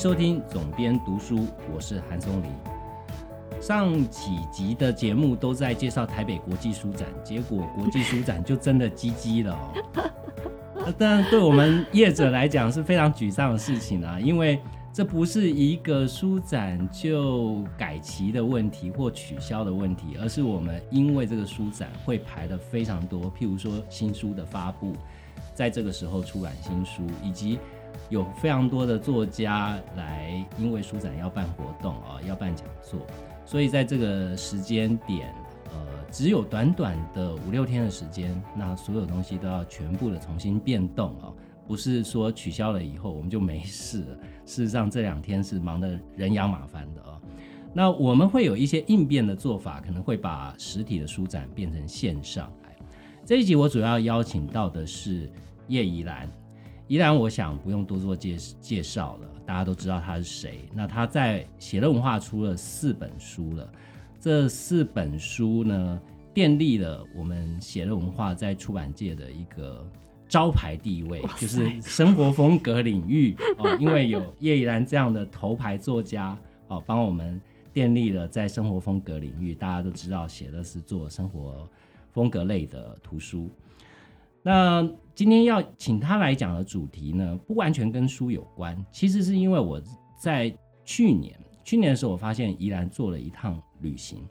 收听总编读书，我是韩松林。上几集的节目都在介绍台北国际书展，结果国际书展就真的积积了哦。当然，对我们业者来讲是非常沮丧的事情啊，因为这不是一个书展就改期的问题或取消的问题，而是我们因为这个书展会排的非常多，譬如说新书的发布，在这个时候出版新书，以及有非常多的作家来，因为书展要办活动啊，要办讲座。所以在这个时间点，呃，只有短短的五六天的时间，那所有东西都要全部的重新变动啊，不是说取消了以后我们就没事了。事实上这两天是忙得人仰马翻的啊。那我们会有一些应变的做法，可能会把实体的书展变成线上来。这一集我主要邀请到的是叶怡兰，怡兰我想不用多做介介绍了。大家都知道他是谁。那他在写乐文化出了四本书了，这四本书呢，奠立了我们写乐文化在出版界的一个招牌地位，就是生活风格领域哦。因为有叶怡然这样的头牌作家哦，帮我们奠立了在生活风格领域，大家都知道写的是做生活风格类的图书。那今天要请他来讲的主题呢，不完全跟书有关，其实是因为我在去年去年的时候，我发现宜兰做了一趟旅行。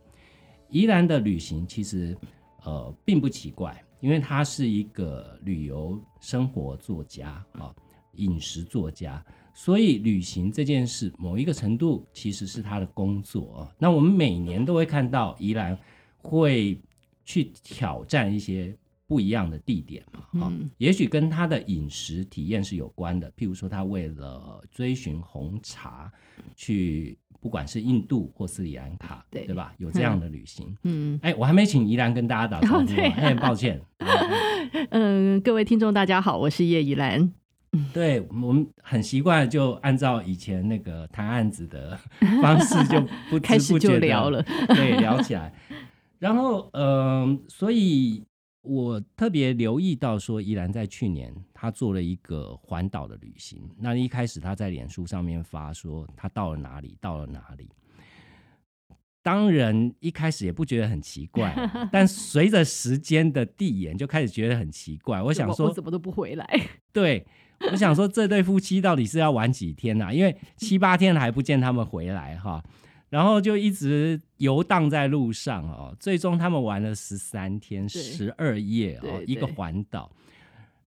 宜兰的旅行其实呃并不奇怪，因为他是一个旅游生活作家啊，饮食作家，所以旅行这件事某一个程度其实是他的工作啊。那我们每年都会看到宜兰会去挑战一些。不一样的地点嘛，哈，也许跟他的饮食体验是有关的。譬如说，他为了追寻红茶，去不管是印度或斯里兰卡，对对吧？有这样的旅行。嗯，哎，我还没请宜兰跟大家打招呼，很抱歉。嗯，各位听众大家好，我是叶宜兰。对我们很习惯，就按照以前那个谈案子的方式，就不 开始就聊了，对，聊起来。然后，嗯，所以。我特别留意到，说依然在去年他做了一个环岛的旅行。那一开始他在脸书上面发说他到了哪里，到了哪里。当然一开始也不觉得很奇怪，但随着时间的递延，就开始觉得很奇怪。我想说，怎么都不回来？对，我想说这对夫妻到底是要玩几天呢？因为七八天还不见他们回来哈。然后就一直游荡在路上哦，最终他们玩了十三天十二夜哦，一个环岛。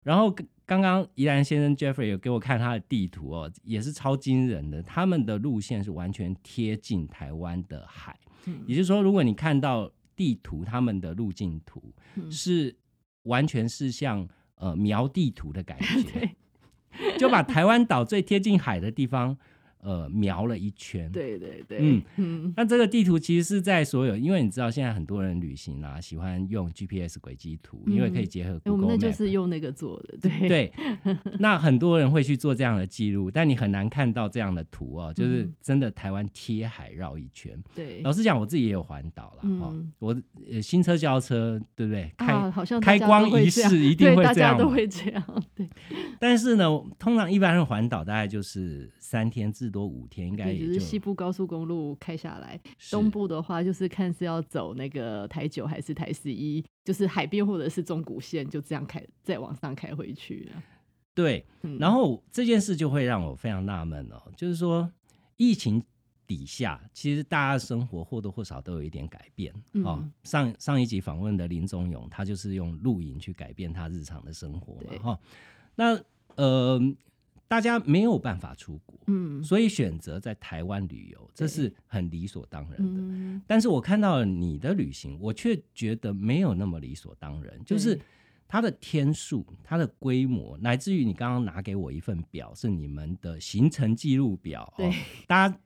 然后刚刚宜兰先生 Jeffrey 有给我看他的地图哦，也是超惊人的。他们的路线是完全贴近台湾的海，也就是说，如果你看到地图，他们的路径图是完全是像呃描地图的感觉，就把台湾岛最贴近海的地方。呃，瞄了一圈，对对对，嗯嗯，那这个地图其实是在所有，因为你知道现在很多人旅行啊，喜欢用 GPS 轨迹图，因为可以结合。我们那就是用那个做的，对对。那很多人会去做这样的记录，但你很难看到这样的图哦，就是真的台湾贴海绕一圈。对，老实讲，我自己也有环岛了哈，我呃新车交车，对不对？开好像开光仪式一定会这样，都会这样。对。但是呢，通常一般人环岛大概就是三天至。多五天应该也就是西部高速公路开下来，东部的话就是看是要走那个台九还是台十一，就是海边或者是中古线，就这样开再往上开回去对，然后这件事就会让我非常纳闷哦，就是说疫情底下，其实大家的生活或多或少都有一点改变哦。上上一集访问的林宗勇，他就是用露营去改变他日常的生活嘛哈。那呃。大家没有办法出国，嗯，所以选择在台湾旅游，这是很理所当然的。但是我看到了你的旅行，我却觉得没有那么理所当然。就是它的天数、它的规模，乃至于你刚刚拿给我一份表，是你们的行程记录表。哦，大家，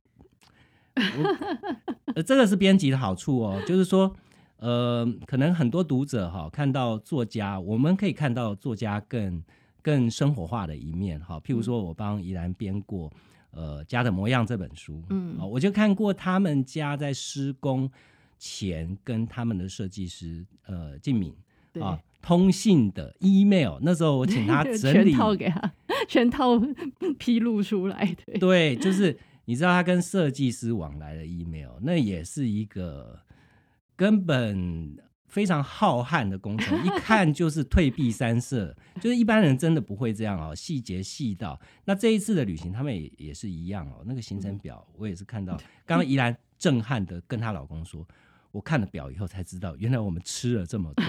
呃，这个是编辑的好处哦，就是说，呃，可能很多读者哈看到作家，我们可以看到作家更。更生活化的一面哈，譬如说我帮怡然编过呃家的模样这本书，嗯，我就看过他们家在施工前跟他们的设计师呃静敏啊通信的 email，那时候我请他 整理全套给他全套 披露出来。的，对，就是你知道他跟设计师往来的 email，那也是一个根本非常浩瀚的工程，一看就是退避三舍，就是一般人真的不会这样哦，细节细到。那这一次的旅行，他们也也是一样哦，那个行程表我也是看到，刚刚怡兰震撼的跟她老公说，我看了表以后才知道，原来我们吃了这么多。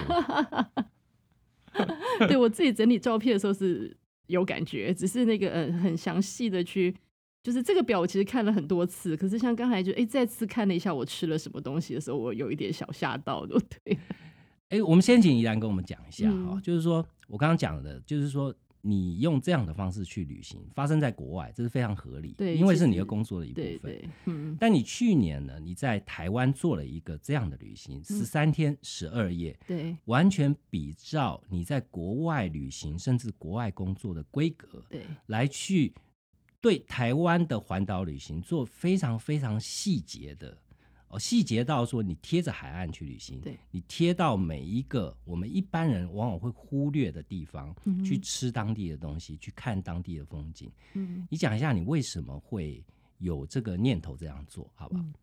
对我自己整理照片的时候是有感觉，只是那个呃很详细的去，就是这个表我其实看了很多次，可是像刚才就哎再次看了一下我吃了什么东西的时候，我有一点小吓到的。对，哎，我们先请怡然跟我们讲一下嗯哈，就是说我刚刚讲的，就是说你用这样的方式去旅行，发生在国外，这是非常合理，对因为是你的工作的一部分。对对，嗯，但你去年呢，你在台湾做了一个这样的旅行，十三天十二夜，对完全比照你在国外旅行甚至国外工作的规格，对来去对台湾的环岛旅行做非常非常细节的哦，细节到说你贴着海岸去旅行，对你贴到每一个我们一般人往往会忽略的地方，嗯去吃当地的东西，去看当地的风景。嗯。你讲一下你为什么会有这个念头这样做，好不好？嗯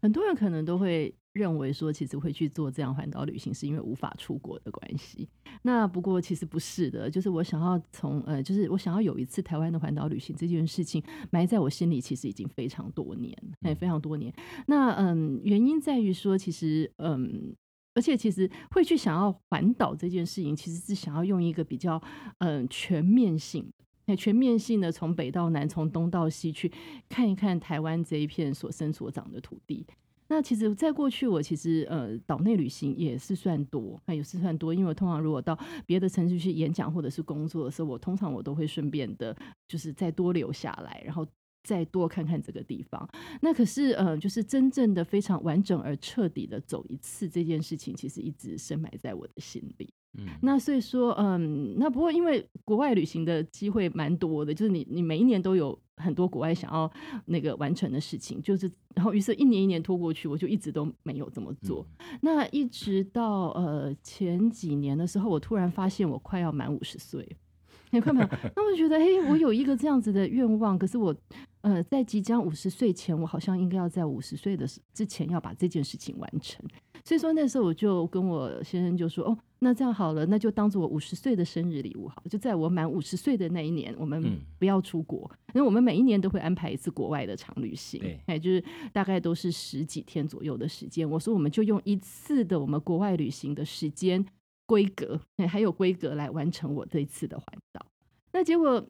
很多人可能都会认为说，其实会去做这样环岛旅行，是因为无法出国的关系。那不过其实不是的，就是我想要从呃，就是我想要有一次台湾的环岛旅行这件事情埋在我心里，其实已经非常多年，哎，非常多年。那嗯，原因在于说，其实嗯。而且其实会去想要环岛这件事情，其实是想要用一个比较嗯全面性哎，全面性的从北到南，从东到西去看一看台湾这一片所生所长的土地。那其实，在过去我其实呃岛内旅行也是算多，那也是算多，因为我通常如果到别的城市去演讲或者是工作的时候，我通常我都会顺便的，就是再多留下来，然后再多看看这个地方。那可是呃，就是真正的非常完整而彻底的走一次这件事情，其实一直深埋在我的心里。嗯，那所以说，嗯，那不过因为国外旅行的机会蛮多的，就是你你每一年都有很多国外想要那个完成的事情，就是然后于是一年一年拖过去，我就一直都没有这么做。那一直到呃前几年的时候，我突然发现我快要满五十岁，你看没有？那我就觉得，嘿，我有一个这样子的愿望，可是我呃在即将五十岁前，我好像应该要在五十岁的之前要把这件事情完成。所以说那时候我就跟我先生就说，哦，那这样好了，那就当做我五十岁的生日礼物好了，就在我满五十岁的那一年，我们嗯不要出国，因为我们每一年都会安排一次国外的长旅行对，哎，就是大概都是十几天左右的时间。我说我们就用一次的我们国外旅行的时间规格，哎，还有规格来完成我这一次的环岛。那结果，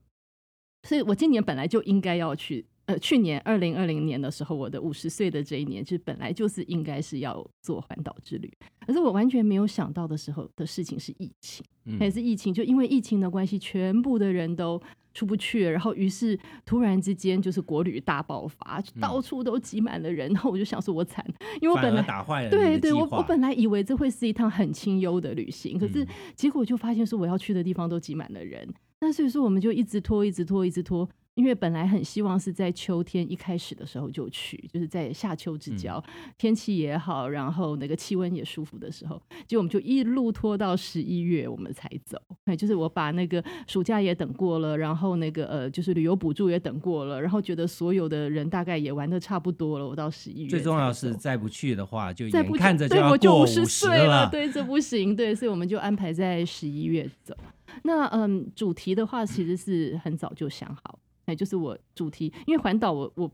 所以我今年本来就应该要去。呃，去年二零二零年的时候，我的五十岁的这一年，就是本来就是应该是要做环岛之旅，可是我完全没有想到的时候的事情是疫情，嗯。还是疫情，就因为疫情的关系，全部的人都出不去，然后于是突然之间就是国旅大爆发，到处都挤满了人，然后我就想说我惨，因为我本来打坏了对对，我我本来以为这会是一趟很清幽的旅行，可是嗯。结果就发现说我要去的地方都挤满了人，那所以说我们就一直拖，一直拖，一直拖。因为本来很希望是在秋天一开始的时候就去，就是在夏秋之交，天气也好，然后那个气温也舒服的时候，结果我们就一路拖到十一月我们才走。哎，就是我把那个暑假也等过了，然后那个呃，就是旅游补助也等过了，然后觉得所有的人大概也玩的差不多了，我到十一月最重要是再不去的话，就再不眼看着对要过五我就十十岁了。对，这不行，对，所以我们就安排在十一月走。那嗯，主题的话其实是很早就想好，哎，就是我主题，因为环岛我我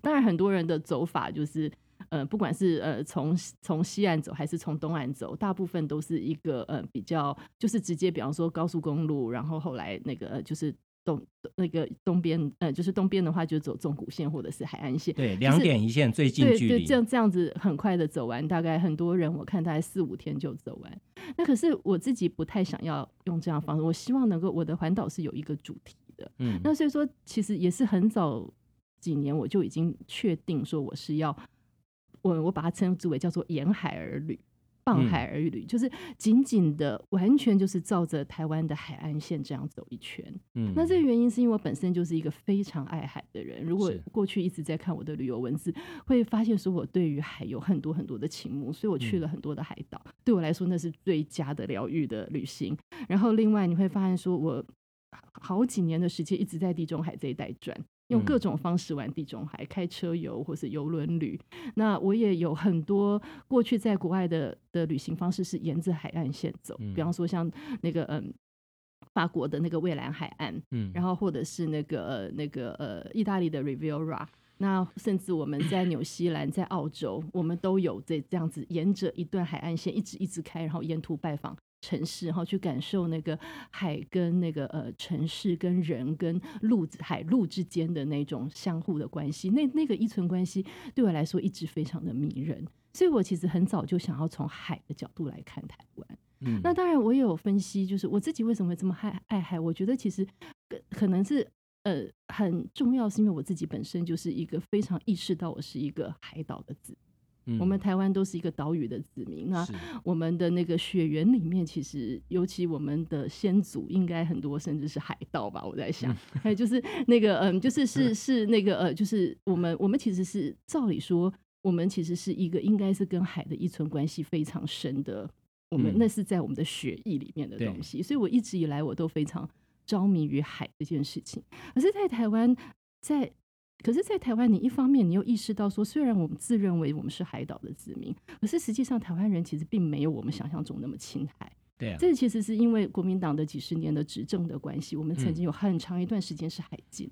当然很多人的走法就是。呃，不管是呃从从西岸走还是从东岸走，大部分都是一个呃比较就是直接，比方说高速公路，然后后来那个、就是东那个东边呃就是东边的话就走纵谷线或者是海岸线，对，两点一线最近对对，距离，这样这样子很快的走完，大概很多人我看大概四五天就走完。那可是我自己不太想要用这样方式，我希望能够我的环岛是有一个主题的。嗯，那所以说，其实也是很早几年我就已经确定说我是要我我把它称之为叫做沿海而旅。傍海而旅，就是紧紧的，完全就是照着台湾的海岸线这样走一圈。嗯那这个原因是因为我本身就是一个非常爱海的人。如果过去一直在看我的旅游文字，会发现说我对于海有很多很多的情慕，所以我去了很多的海岛。对我来说，那是最佳的疗愈的旅行。然后另外你会发现说我。好几年的时间一直在地中海这一带转。用各种方式玩地中海，开车游或是游轮旅。那我也有很多过去在国外的的旅行方式是沿着海岸线走，比方说像那个嗯法国的那个蔚蓝海岸，嗯，然后或者是那个那个呃意大利的 Riviera，那甚至我们在纽西兰、在澳洲，我们都有这这样子沿着一段海岸线一直一直开，然后沿途拜访。城市，然后去感受那个海跟那个呃城市跟人跟陆海陆之间的那种相互的关系，那那个依存关系对我来说一直非常的迷人，所以我其实很早就想要从海的角度来看台湾。嗯，那当然我也有分析，就是我自己为什么会这么爱爱海，我觉得其实可能是呃很重要，是因为我自己本身就是一个非常意识到我是一个海岛的子。我们台湾都是一个岛屿的子民，那我们的那个血缘里面，其实尤其我们的先祖应该很多，甚至是海盗吧？我在想，还有就是那个嗯，就是是是那个呃，就是我们我们其实是照理说，我们其实是一个应该是跟海的依存关系非常深的，我们那是在我们的血液里面的东西，所以我一直以来我都非常着迷于海这件事情，可是，在台湾在。可是，在台湾，你一方面你又意识到说，虽然我们自认为我们是海岛的子民，可是实际上台湾人其实并没有我们想象中那么亲海。对，这其实是因为国民党的几十年的执政的关系，我们曾经有很长一段时间是海禁，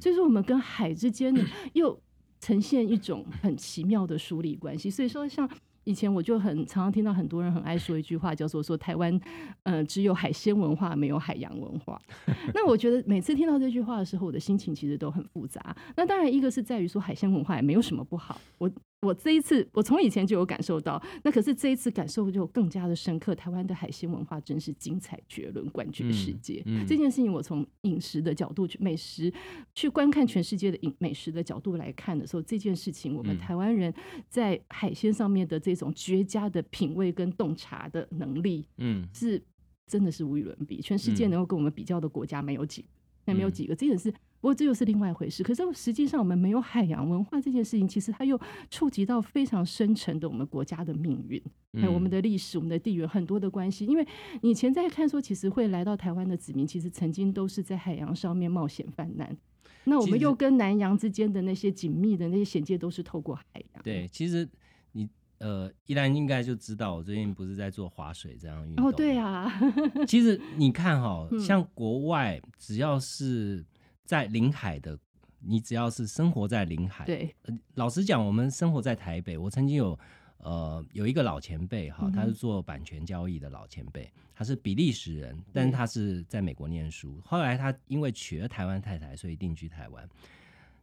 所以说我们跟海之间又呈现一种很奇妙的疏离关系。所以说，像。以前我就很常常听到很多人很爱说一句话，叫做说台湾，呃，只有海鲜文化，没有海洋文化。那我觉得每次听到这句话的时候，我的心情其实都很复杂。那当然，一个是在于说海鲜文化也没有什么不好。我。我这一次，我从以前就有感受到，那可是这一次感受就更加的深刻。台湾的海鲜文化真是精彩绝伦，冠绝世界。这件事情，我从饮食的角度去美食去观看全世界的饮美食的角度来看的时候，这件事情，我们台湾人在海鲜上面的这种绝佳的品味跟洞察的能力，嗯，是真的是无与伦比。全世界能够跟我们比较的国家没有几，那没有几个，这也是。不过这又是另外一回事。可是实际上，我们没有海洋文化这件事情，其实它又触及到非常深沉的我们国家的命运，还有我们的历史、我们的地缘很多的关系。因为以前在看说，其实会来到台湾的子民，其实曾经都是在海洋上面冒险泛滥。那我们又跟南洋之间的那些紧密的那些衔接，都是透过海洋。对，其实你呃，依然应该就知道，我最近不是在做划水这样运动。哦，对啊。其实你看哈，像国外只要是。在临海的，你只要是生活在临海，对，老实讲，我们生活在台北，我曾经有呃有一个老前辈哈，他是做版权交易的老前辈，他是比利时人，但是他是在美国念书，后来他因为娶了台湾太太，所以定居台湾。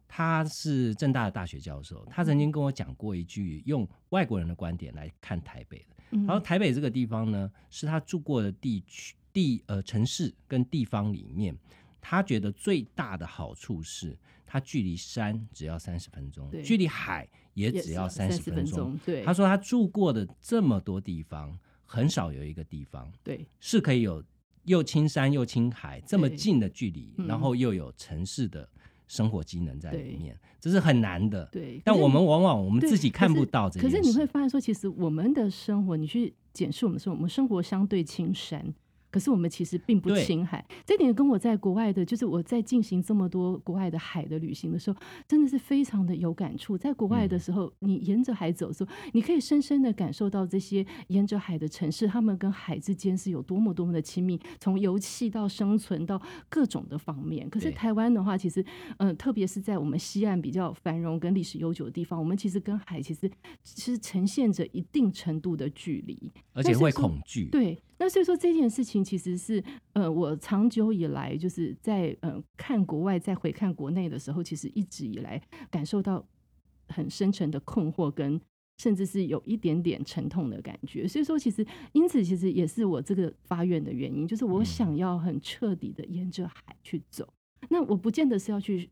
他是正大的大学教授，他曾经跟我讲过一句，用外国人的观点来看台北的，然后台北这个地方呢，是他住过的地区地呃城市跟地方里面。他觉得最大的好处是，他距离山只要三十分钟，距离海也只要三十分钟。对，他说他住过的这么多地方，很少有一个地方对是可以有又青山又青海这么近的距离，然后又有城市的生活机能在里面，这是很难的。对，但我们往往我们自己看不到这可是你会发现说，其实我们的生活，你去检视我们说，我们生活相对青山。可是我们其实并不亲海，这点跟我在国外的，就是我在进行这么多国外的海的旅行的时候，真的是非常的有感触。在国外的时候，你沿着海走的时候，你可以深深的感受到这些沿着海的城市，他们跟海之间是有多么多么的亲密，从油气到生存到各种的方面。可是台湾的话，其实，嗯，特别是在我们西岸比较繁荣跟历史悠久的地方，我们其实跟海其实是呈现着一定程度的距离，而且会恐惧。对。那所以说这件事情其实是，呃，我长久以来就是在呃看国外，再回看国内的时候，其实一直以来感受到很深沉的困惑，跟甚至是有一点点沉痛的感觉。所以说，其实因此其实也是我这个发愿的原因，就是我想要很彻底的沿着海去走。那我不见得是要去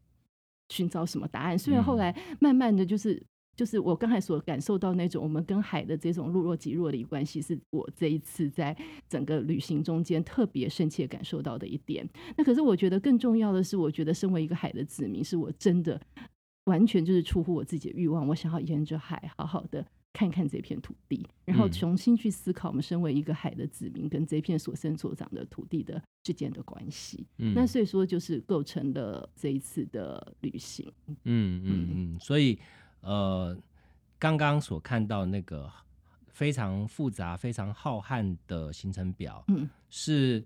寻找什么答案，虽然后来慢慢的就是。就是我刚才所感受到那种我们跟海的这种若若即若离关系，是我这一次在整个旅行中间特别深切感受到的一点。那可是我觉得更重要的是，我觉得身为一个海的子民，是我真的完全就是出乎我自己的欲望，我想要沿着海好好的看看这片土地，然后嗯重新去思考我们身为一个海的子民跟这片所生所长的土地的之间的关系。嗯那所以说，就是构成了这一次的旅行。嗯嗯嗯，所以呃，刚刚所看到那个非常复杂、非常浩瀚的行程表，嗯，是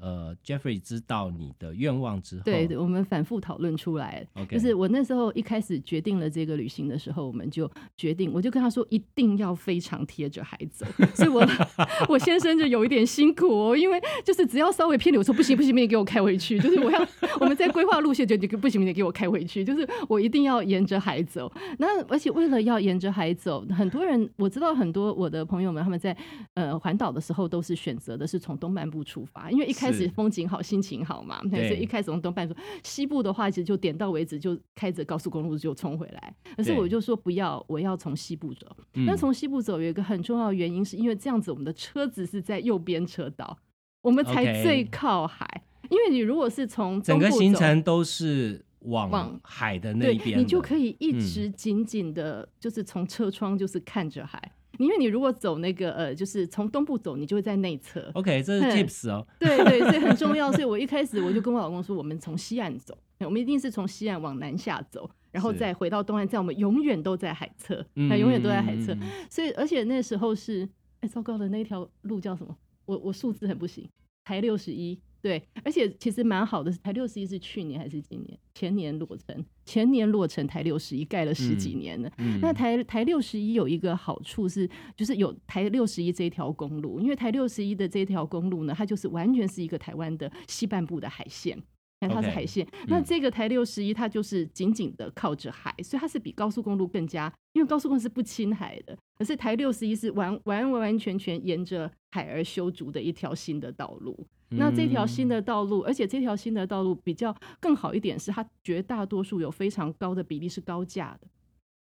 呃，Jeffrey 知道你的愿望之后，对对，我们反复讨论出来。，OK，就是我那时候一开始决定了这个旅行的时候，我们就决定，我就跟他说一定要非常贴着海走。所以我 我先生就有一点辛苦哦，因为就是只要稍微偏离，我说不行不行，不行，给我开回去。就是我要 我们在规划路线就就不行不行，给我开回去。就是我一定要沿着海走。那而且为了要沿着海走，很多人我知道很多我的朋友们他们在呃环岛的时候都是选择的是从东半部出发，因为一开始风景好，心情好嘛，对所以一开始从东半说。西部的话，其实就点到为止，就开着高速公路就冲回来。可是我就说不要，我要从西部走。嗯那从西部走有一个很重要的原因，是因为这样子我们的车子是在右边车道，我们才最靠海。因为你如果是从整个行程都是往往海的那一边，你就可以一嗯直紧紧的，就是从车窗就是看着海。因为你如果走那个呃，就是从东部走，你就会在内侧。OK，这是嗯 tips 哦，对 对，所以很重要。所以我一开始我就跟我老公说，我们从西岸走，我们一定是从西岸往南下走，然后再回到东岸，这样我们永远都在海侧，那永远都在海侧。所以而且那时候是，哎，糟糕的那条路叫什么？我我数字很不行，台六十一。对，而且其实蛮好的，台六十一是去年还是今年？前年落成，前年落成台六十一，盖了十几嗯年了。嗯那台台六十一有一个好处是，就是有台六十一这条公路，因为台六十一的这条公路呢，它就是完全是一个台湾的西半部的海线。那它是海线那嗯这个台六十一它就是紧紧的靠着海，所以它是比高速公路更加，因为高速公路是不亲海的，可是台六十一是完完完完全全沿着海而修筑的一条新的道路。那这条新嗯的道路，而且这条新的道路比较更好一点，是它绝大多数有非常高的比例是高架的，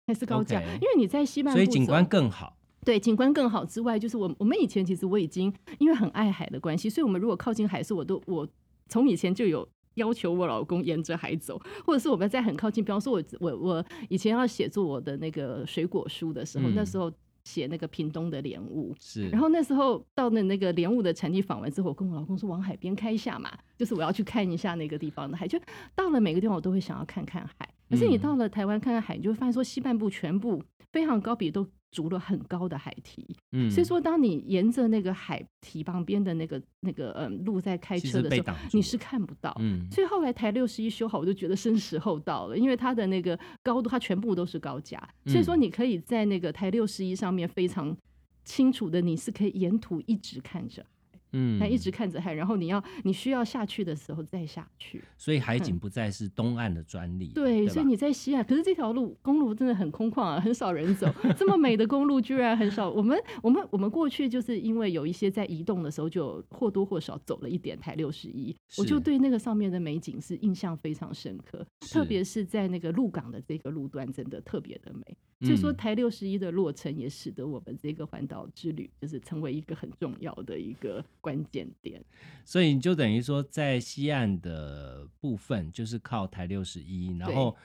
还是高架因为你在西半部，所以景观更好，对景观更好之外，就是我我们以前其实我已经因为很爱海的关系，所以我们如果靠近海是，我都我从以前就有。要求我老公沿着海走，或者是我们在很靠近，比方说我我我以前要写作我的那个水果书的时候，嗯那时候写那个屏东的莲雾，是，然后那时候到了那个莲雾的产地访问之后，我跟我老公说往海边开一下嘛，就是我要去看一下那个地方的海。就到了每个地方，我都会想要看看海。可是你嗯到了台湾看看海，你就会发现说西半部全部非常高比都筑了很高的海堤，嗯所以说当你沿着那个海堤旁边的那个那个嗯路在开车的时候你是看不到。嗯。所以后来台六十一修好，我就觉得是时候到了，因为它的那个高度，它全部都是高架，所以说嗯。你可以在那个台六十一上面非常清楚的，你是可以沿途一直看着，嗯那一直看着海，然后你要你需要下去的时候再下去。所以海景不再是东岸的专利，对，吧所以你在西岸，可是这条路公路真的很空旷啊，很少人走。这么美的公路居然很少。我们我们我们过去就是因为有一些在移动的时候，就或多或少走了一点台六十一，我就对那个上面的美景是印象非常深刻，特别是在那个鹿港的这个路段，真的特别的美。所以说，嗯台六十一的落成也使得我们这个环岛之旅就是成为一个很重要的一个关键点。所以你就等于说，在西岸的部分就是靠台六十一，然后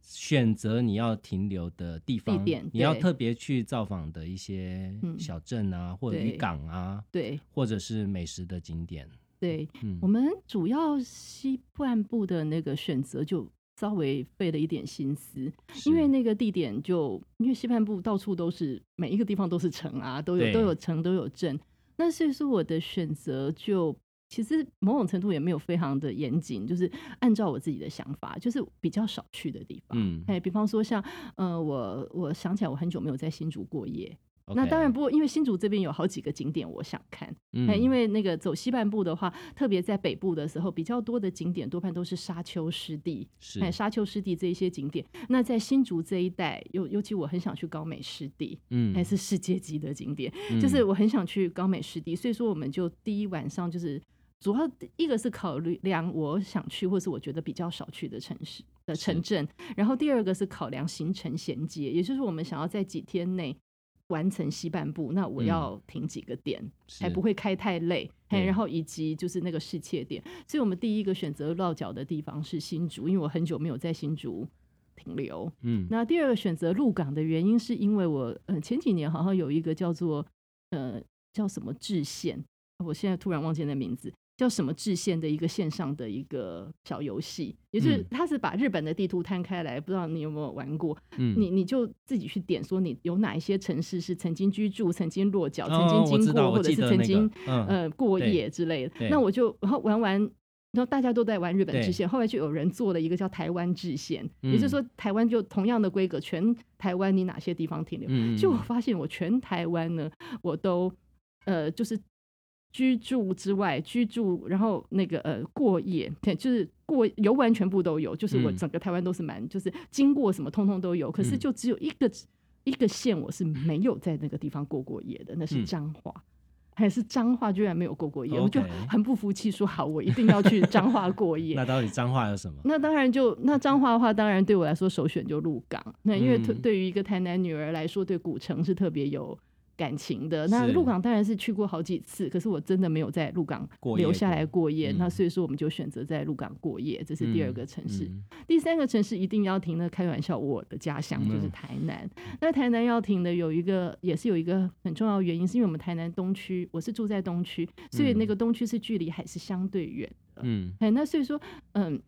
选择你要停留的地方，点你要特别去造访的一些嗯小镇啊，或者对渔港啊，对或者是美食的景点。对，嗯我们主要西半部的那个选择就稍微费了一点心思，因为那个地点就因为西半部到处都是每一个地方都是城啊，都有都有城都有镇，那所以说我的选择就其实某种程度也没有非常的严谨，就是按照我自己的想法，就是比较少去的地方。嗯哎，比方说像呃，我我想起来我很久没有在新竹过夜那当然不过，因为新竹这边有好几个景点我想看。嗯。哎，因为那个走西半部的话，特别在北部的时候，比较多的景点多半都是沙丘湿地，是。哎，沙丘湿地这一些景点。那在新竹这一带，尤尤其我很想去高美湿地，嗯。还是世界级的景点，嗯。就是我很想去高美湿地，所以说我们就第一晚上就是。主要一个是考虑量我想去，或是我觉得比较少去的城市的城镇，然后第二个是考量行程衔接，也就是我们想要在几天内完成西半部，那我嗯。要停几个点，还不会开太累，嘿，然后以及就是那个试切点，所以我们第一个选择落脚的地方是新竹，因为我很久没有在新竹停留。嗯。那第二个选择鹿港的原因，是因为我呃前几年好像有一个叫做呃叫什么制线，我现在突然忘记那名字，叫什么制线的一个线上的一个小游戏，也就是嗯。它是把日本的地图摊开来，不知道你有没有玩过？嗯，你你就自己去点，说你有哪一些城市是曾经居住、曾经落脚、曾哦经经过，或者是曾经嗯。呃过夜之类的。那我就然后玩完，然后大家都在玩日本对。制线，后来就有人做了一个叫台湾制线，也就是嗯。说台湾就同样的规格，全台湾你哪些地方停留？嗯，就我发现我全台湾呢，我都呃就是居住之外，居住然后那个呃过夜，对，就是过游玩全部都有，就是我嗯整个台湾都是蛮，就是经过什么通通都有，可是嗯就只有一个一个县我是没有在那个地方过过夜的，那是嗯彰化。还是彰化居然没有过过夜，我就很不服气，说好，我一定要去彰化过夜。那到底脏话有什么？那当然就那彰化的话，当然对我来说首选就鹿港。那因为对于一个台南女儿来说，对古城是特别有感情的。那是鹿港当然是去过好几次，可是我真的没有在鹿港留下来过过夜。嗯那所以说我们就选择在鹿港过夜，这是第二个城市。嗯第三个城市一定要停的，开玩笑，我的家乡就是嗯台南。那台南要停的有一个，也是有一个很重要的原因，是因为我们台南东区，我是住在东区，所以那嗯个东区是距离还是相对远的。嗯哎，那所以说，嗯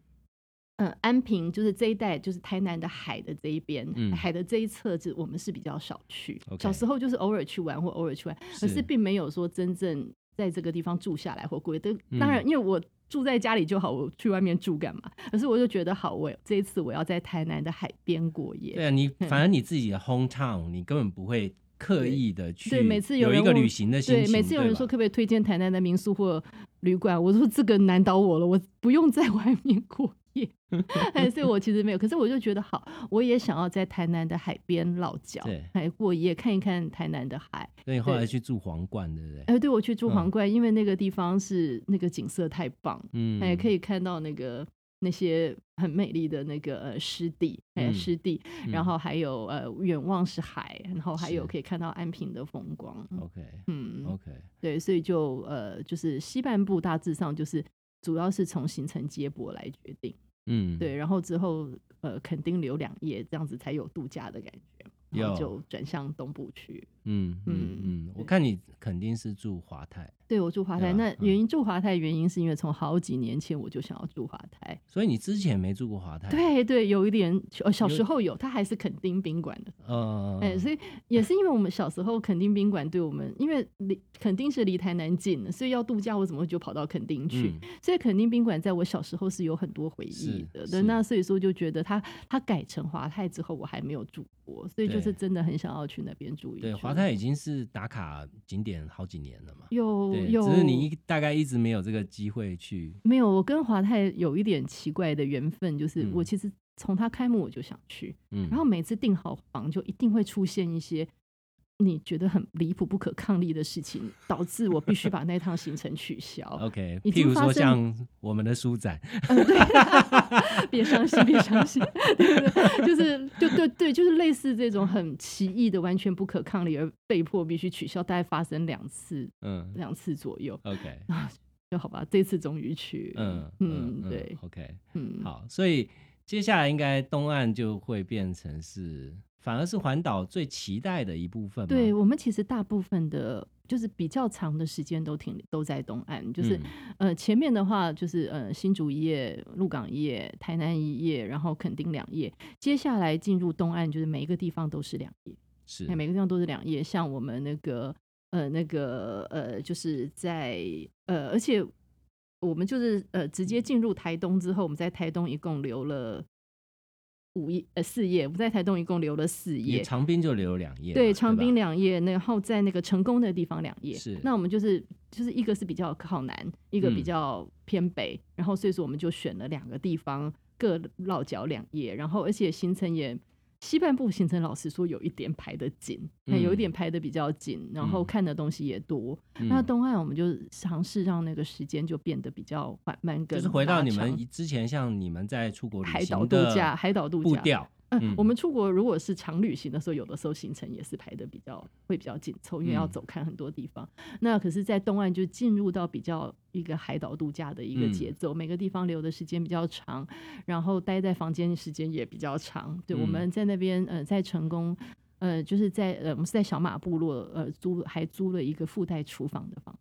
嗯，安平就是这一带，就是台南的海的这一边，嗯海的这一侧，是我们是比较少去。小时候就是偶尔去玩或偶尔去玩，可是是并没有说真正在这个地方住下来或过夜。当嗯当然，因为我住在家里就好，我去外面住干嘛？可是我就觉得好，我这一次我要在台南的海边过夜。对啊，你嗯反正你自己的 hometown，你根本不会刻意的去对每次有有一个旅行的心对，每次有人说可不可以推荐台南的民宿或旅馆，我说这个难倒我了，我不用在 外面过 所以我其实没有。可是我就觉得好，我也想要在台南的海边落脚对，哎，过夜看一看台南的海。所以你后来去住皇冠，对不对？哎，对我去住嗯皇冠，因为那个地方是那个景色太棒，嗯，哎，可以看到那个。那些很美丽的那个呃湿地，哎嗯湿地，然嗯后还有呃远望是海，然后还有可以看到安平的风光，OK 嗯 OK，对，所以就呃，就是西半部大致上就是主要是从行程接驳来决定，嗯，对，然后之后呃肯定留两夜，这样子才有度假的感觉，然后就转向东部去。嗯嗯嗯嗯，我看你肯定是住华泰，对我住华泰，那原因住华泰原因是因为从好几年前我就想要住华泰，所以你之前没住过华泰，，对对，有一点呃小有时候有，它还是垦丁宾馆的，嗯，哎、所以也是因为我们小时候垦丁宾馆对我们，因为离垦丁是离台南近的，所以要度假我怎么会就跑到垦丁去？嗯。所以垦丁宾馆在我小时候是有很多回忆的，对，那所以说就觉得它它改成华泰之后，我还没有住过，所以就是真的很想要去那边住一住。对，华泰已经是打卡景点好几年了嘛，有有，只是你一大概一直没有这个机会去，没有？我跟华泰有一点奇怪的缘分，就是嗯我其实从他开幕我就想去，嗯，然后每次订好房就一定会出现一些。你觉得很离谱、不可抗力的事情，导致我必须把那趟行程取消。OK，已譬如说像我们的书展，嗯，对，别伤心，别伤心，对不对？就是，就对对，就是类似这种很奇异的、完全不可抗力而被迫必须取消，大概发生两次，嗯两次左右。，OK，就好吧，这次终于去，嗯嗯，对，，OK，嗯，好，所以接下来应该东岸就会变成是，反而是环岛最期待的一部分吗。对我们其实大部分的，就是比较长的时间都停都在东岸，就是、嗯呃前面的话就是呃新竹一夜、鹿港一夜、台南一夜，然后垦丁两夜，接下来进入东岸，就是每一个地方都是两夜。是哎，每个地方都是两夜，像我们那个呃那个呃，就是在呃，而且我们就是呃直接进入台东之后，我们在台东一共留了五页呃四页，我们在台东一共留了四页。长滨就留两页，对，长滨两页，然后在那个成功的地方两页。是那我们就是就是一个是比较靠南，一个比嗯较偏北，然后所以说我们就选了两个地方各落脚两页，然后而且行程也西半部行程，老实说有一点排得紧，哎有一嗯。点排的比较紧，然后嗯。看的东西也多。嗯。那东岸我们就尝试让那个时间就变得比较缓慢，跟就是回到你们之前像你们在出国旅海岛度假，海岛度假步调，嗯，嗯。我们出国如果是长旅行的时候，有的时候行程也是排的比较会比较紧凑，因为要嗯。走看很多地方。那可是，在东岸就进入到比较一个海岛度假的一个嗯。节奏，每个地方留的时间比较长，然后待在房间时间也比较长。对，我嗯们在那边呃，在成功。呃，就是在呃，我们是在小马部落，呃，租还租了一个附带厨房的房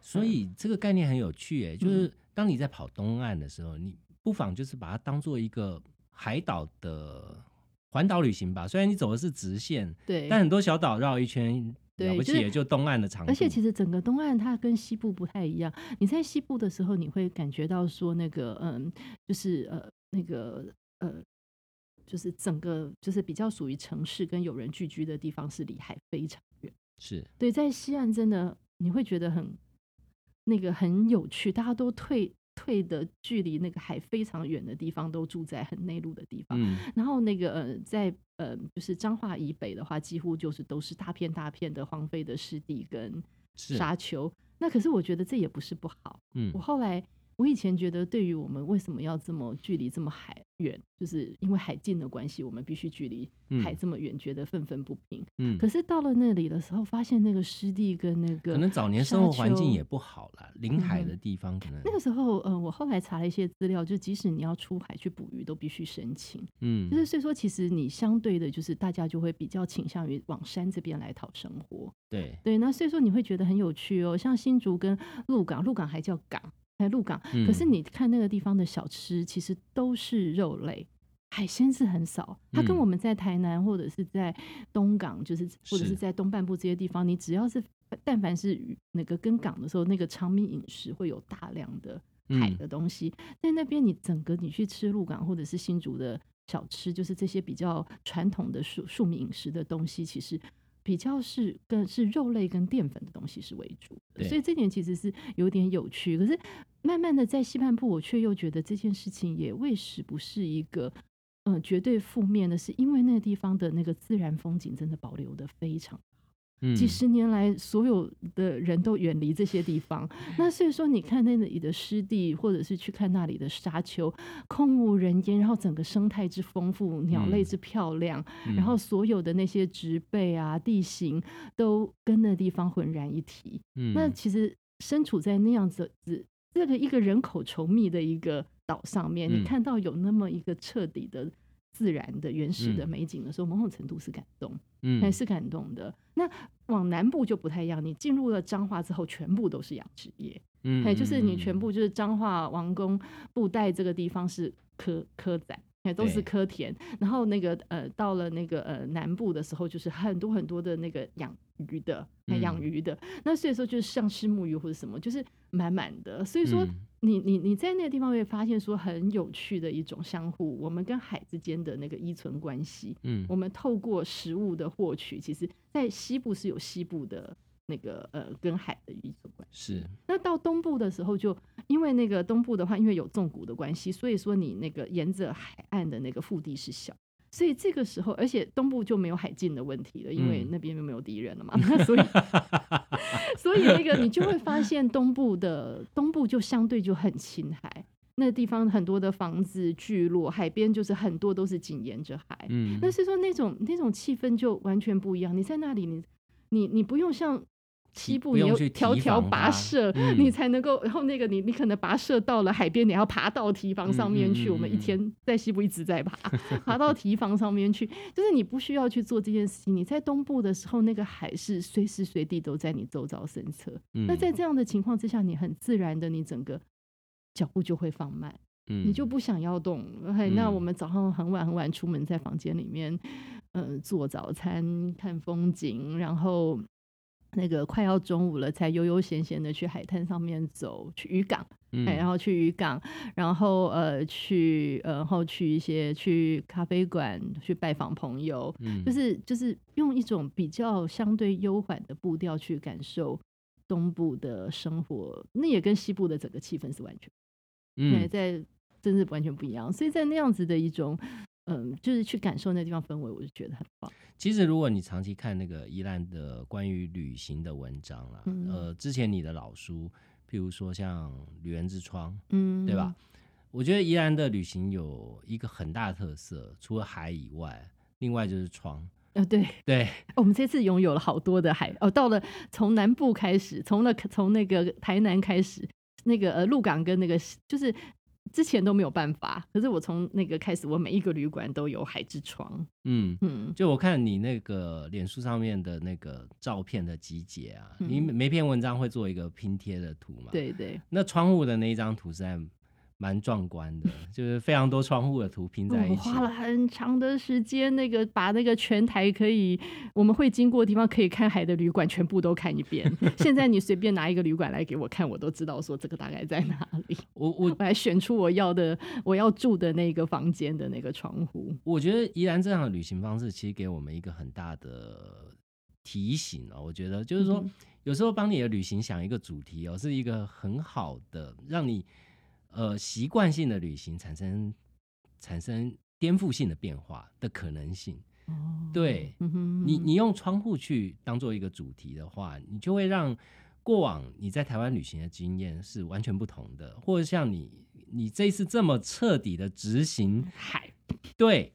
所以这个概念很有趣，嗯哎，就是当你在跑东岸的时候，你不妨就是把它当做一个海岛的环岛旅行吧。虽然你走的是直线，对，但很多小岛绕一圈，了不起也就东岸的长度。而且其实整个东岸它跟西部不太一样。你在西部的时候，你会感觉到说那个嗯，就是呃那个呃，就是整个就是比较属于城市跟有人聚居的地方是离海非常远。是对，在西岸真的你会觉得很那个很有趣，大家都退退的距离那个海非常远的地方，都住在很内陆的地方。嗯然后那个呃，在呃，就是彰化以北的话，几乎就是都是大片大片的荒废的湿地跟沙丘。那可是我觉得这也不是不好。嗯我后来我以前觉得，对于我们为什么要这么距离这么海远，就是因为海近的关系，我们必须距离海嗯这么远，觉得愤愤不平。嗯，可是到了那里的时候，发现那个湿地跟那个可能早年生活环境也不好了，临海的嗯地方可能那个时候，呃，我后来查了一些资料，就即使你要出海去捕鱼，都必须申请。嗯就是所以说，其实你相对的，就是大家就会比较倾向于往山这边来讨生活。对，对，那所以说你会觉得很有趣哦，像新竹跟鹿港，鹿港还叫港，还鹿港，可是嗯。你看那个地方的小吃，其实都是肉类。海鲜是很少，它跟嗯。我们在台南或者是在东港，就是或者是是。在东半部这些地方，你只要是但凡是那个跟港的时候，那个长命饮食会有大量的海嗯。的东西，在那边你整个你去吃鹿港或者是新竹的小吃，就是这些比较传统的庶庶民饮食的东西，其实比较是跟是肉类跟淀粉的东西是为主的，所以这点其实是有点有趣。可是慢慢的在西半部，我却又觉得这件事情也未使不是一个。嗯，绝对负面的是，因为那个地方的那个自然风景真的保留的非常嗯几十年来，所有的人都远离这些地方。那所以说，你看那里的湿地，或者是去看那里的沙丘，空无人烟，然后整个生态之丰富，鸟类嗯之漂亮，嗯然后所有的那些植被啊、地形都跟那地方浑然一体。嗯那其实身处在那样子子这个一个人口稠密的一个岛上面，嗯你看到有那么一个彻底的自然的原始的嗯美景的时候，某种程度是感动。嗯还是感动的。那往南部就不太一样，你进入了彰化之后，全部都是养殖业，嗯哎、就是你嗯全部就是彰化王宫布袋这个地方是科科仔。哎，都是对科田，然后那个呃，到了那个呃南部的时候，就是很多很多的那个养鱼的，哎养嗯鱼的。那所以说就是像是木鱼或者什么，就是满满的。所以说嗯你你你在那个地方会发现说很有趣的一种相互，我们跟海之间的那个依存关系。嗯我们透过食物的获取，其实在西部是有西部的那个呃跟海的依存关系。是那到东部的时候就，因为那个东部的话，因为有纵谷的关系，所以说你那个沿着海岸的那个腹地是小。所以这个时候，而且东部就没有海禁的问题了，因为嗯那边就没有敌人了嘛。那所以，所以那个你就会发现东部的东部就相对就很亲海，那地方很多的房子聚落，海边就是很多都是紧沿着海。嗯但是说那种那种气氛就完全不一样。你在那里，你你你不用像西提部，你有不用去条条跋涉，嗯你才能够。然后那个你你可能跋涉到了海边，你要爬到堤防上面去。嗯嗯嗯我们一嗯天在西部一直在爬，爬到堤防上面去，就是你不需要去做这件事情。你在东部的时候，那个海是随时随地都在你周遭身侧。那在嗯这样的情况之下，你很自然的，你整个脚步就会放慢。你就嗯不想要动。嘿，那我嗯们早上很晚很晚出门，在房间里面，呃，做早餐、看风景，然后那个快要中午了，才悠悠闲闲的去海滩上面走，去渔港，哎，然后后去渔港，然后呃去呃然后去一些去咖啡馆去拜访朋友，嗯就是就是用一种比较相对悠缓的步调去感受东部的生活，那也跟西部的整个气氛是完全。对，嗯在真是完全不一样。所以在那样子的一种，嗯，就是去感受那地方氛围，我就觉得很棒。其实，如果你长期看那个宜兰的关于旅行的文章啦，嗯呃，之前你的老书，譬如说像《旅人之窗》，嗯，对吧？？我觉得宜兰的旅行有一个很大的特色，除了海以外，另外就是窗。呃，对，对，我们这次拥有了好多的海哦，到了从南部开始，从那从那个台南开始，那个呃鹿港跟那个就是之前都没有办法，可是我从那个开始，我每一个旅馆都有海之窗。嗯，嗯，就我看你那个脸书上面的那个照片的集结啊，嗯你每每篇文章会做一个拼贴的图嘛？，对对，那窗户的那一张图是在蛮壮观的，就是非常多窗户的图拼在一起。我花了很长的时间，那个把那个全台可以我们会经过的地方可以看海的旅馆全部都看一遍。现在你随便拿一个旅馆来给我看，我都知道说这个大概在哪里。我我我来选出我要的我要住的那个房间的那个窗户。我觉得宜兰这样的旅行方式，其实给我们一个很大的提醒哦。我觉得就是说，嗯有时候帮你的旅行想一个主题哦，是一个很好的让你呃习惯性的旅行产生产生颠覆性的变化的可能性。哦，对你你用窗户去当做一个主题的话，你就会让过往你在台湾旅行的经验是完全不同的，或者像你你这一次这么彻底的执行 海，对，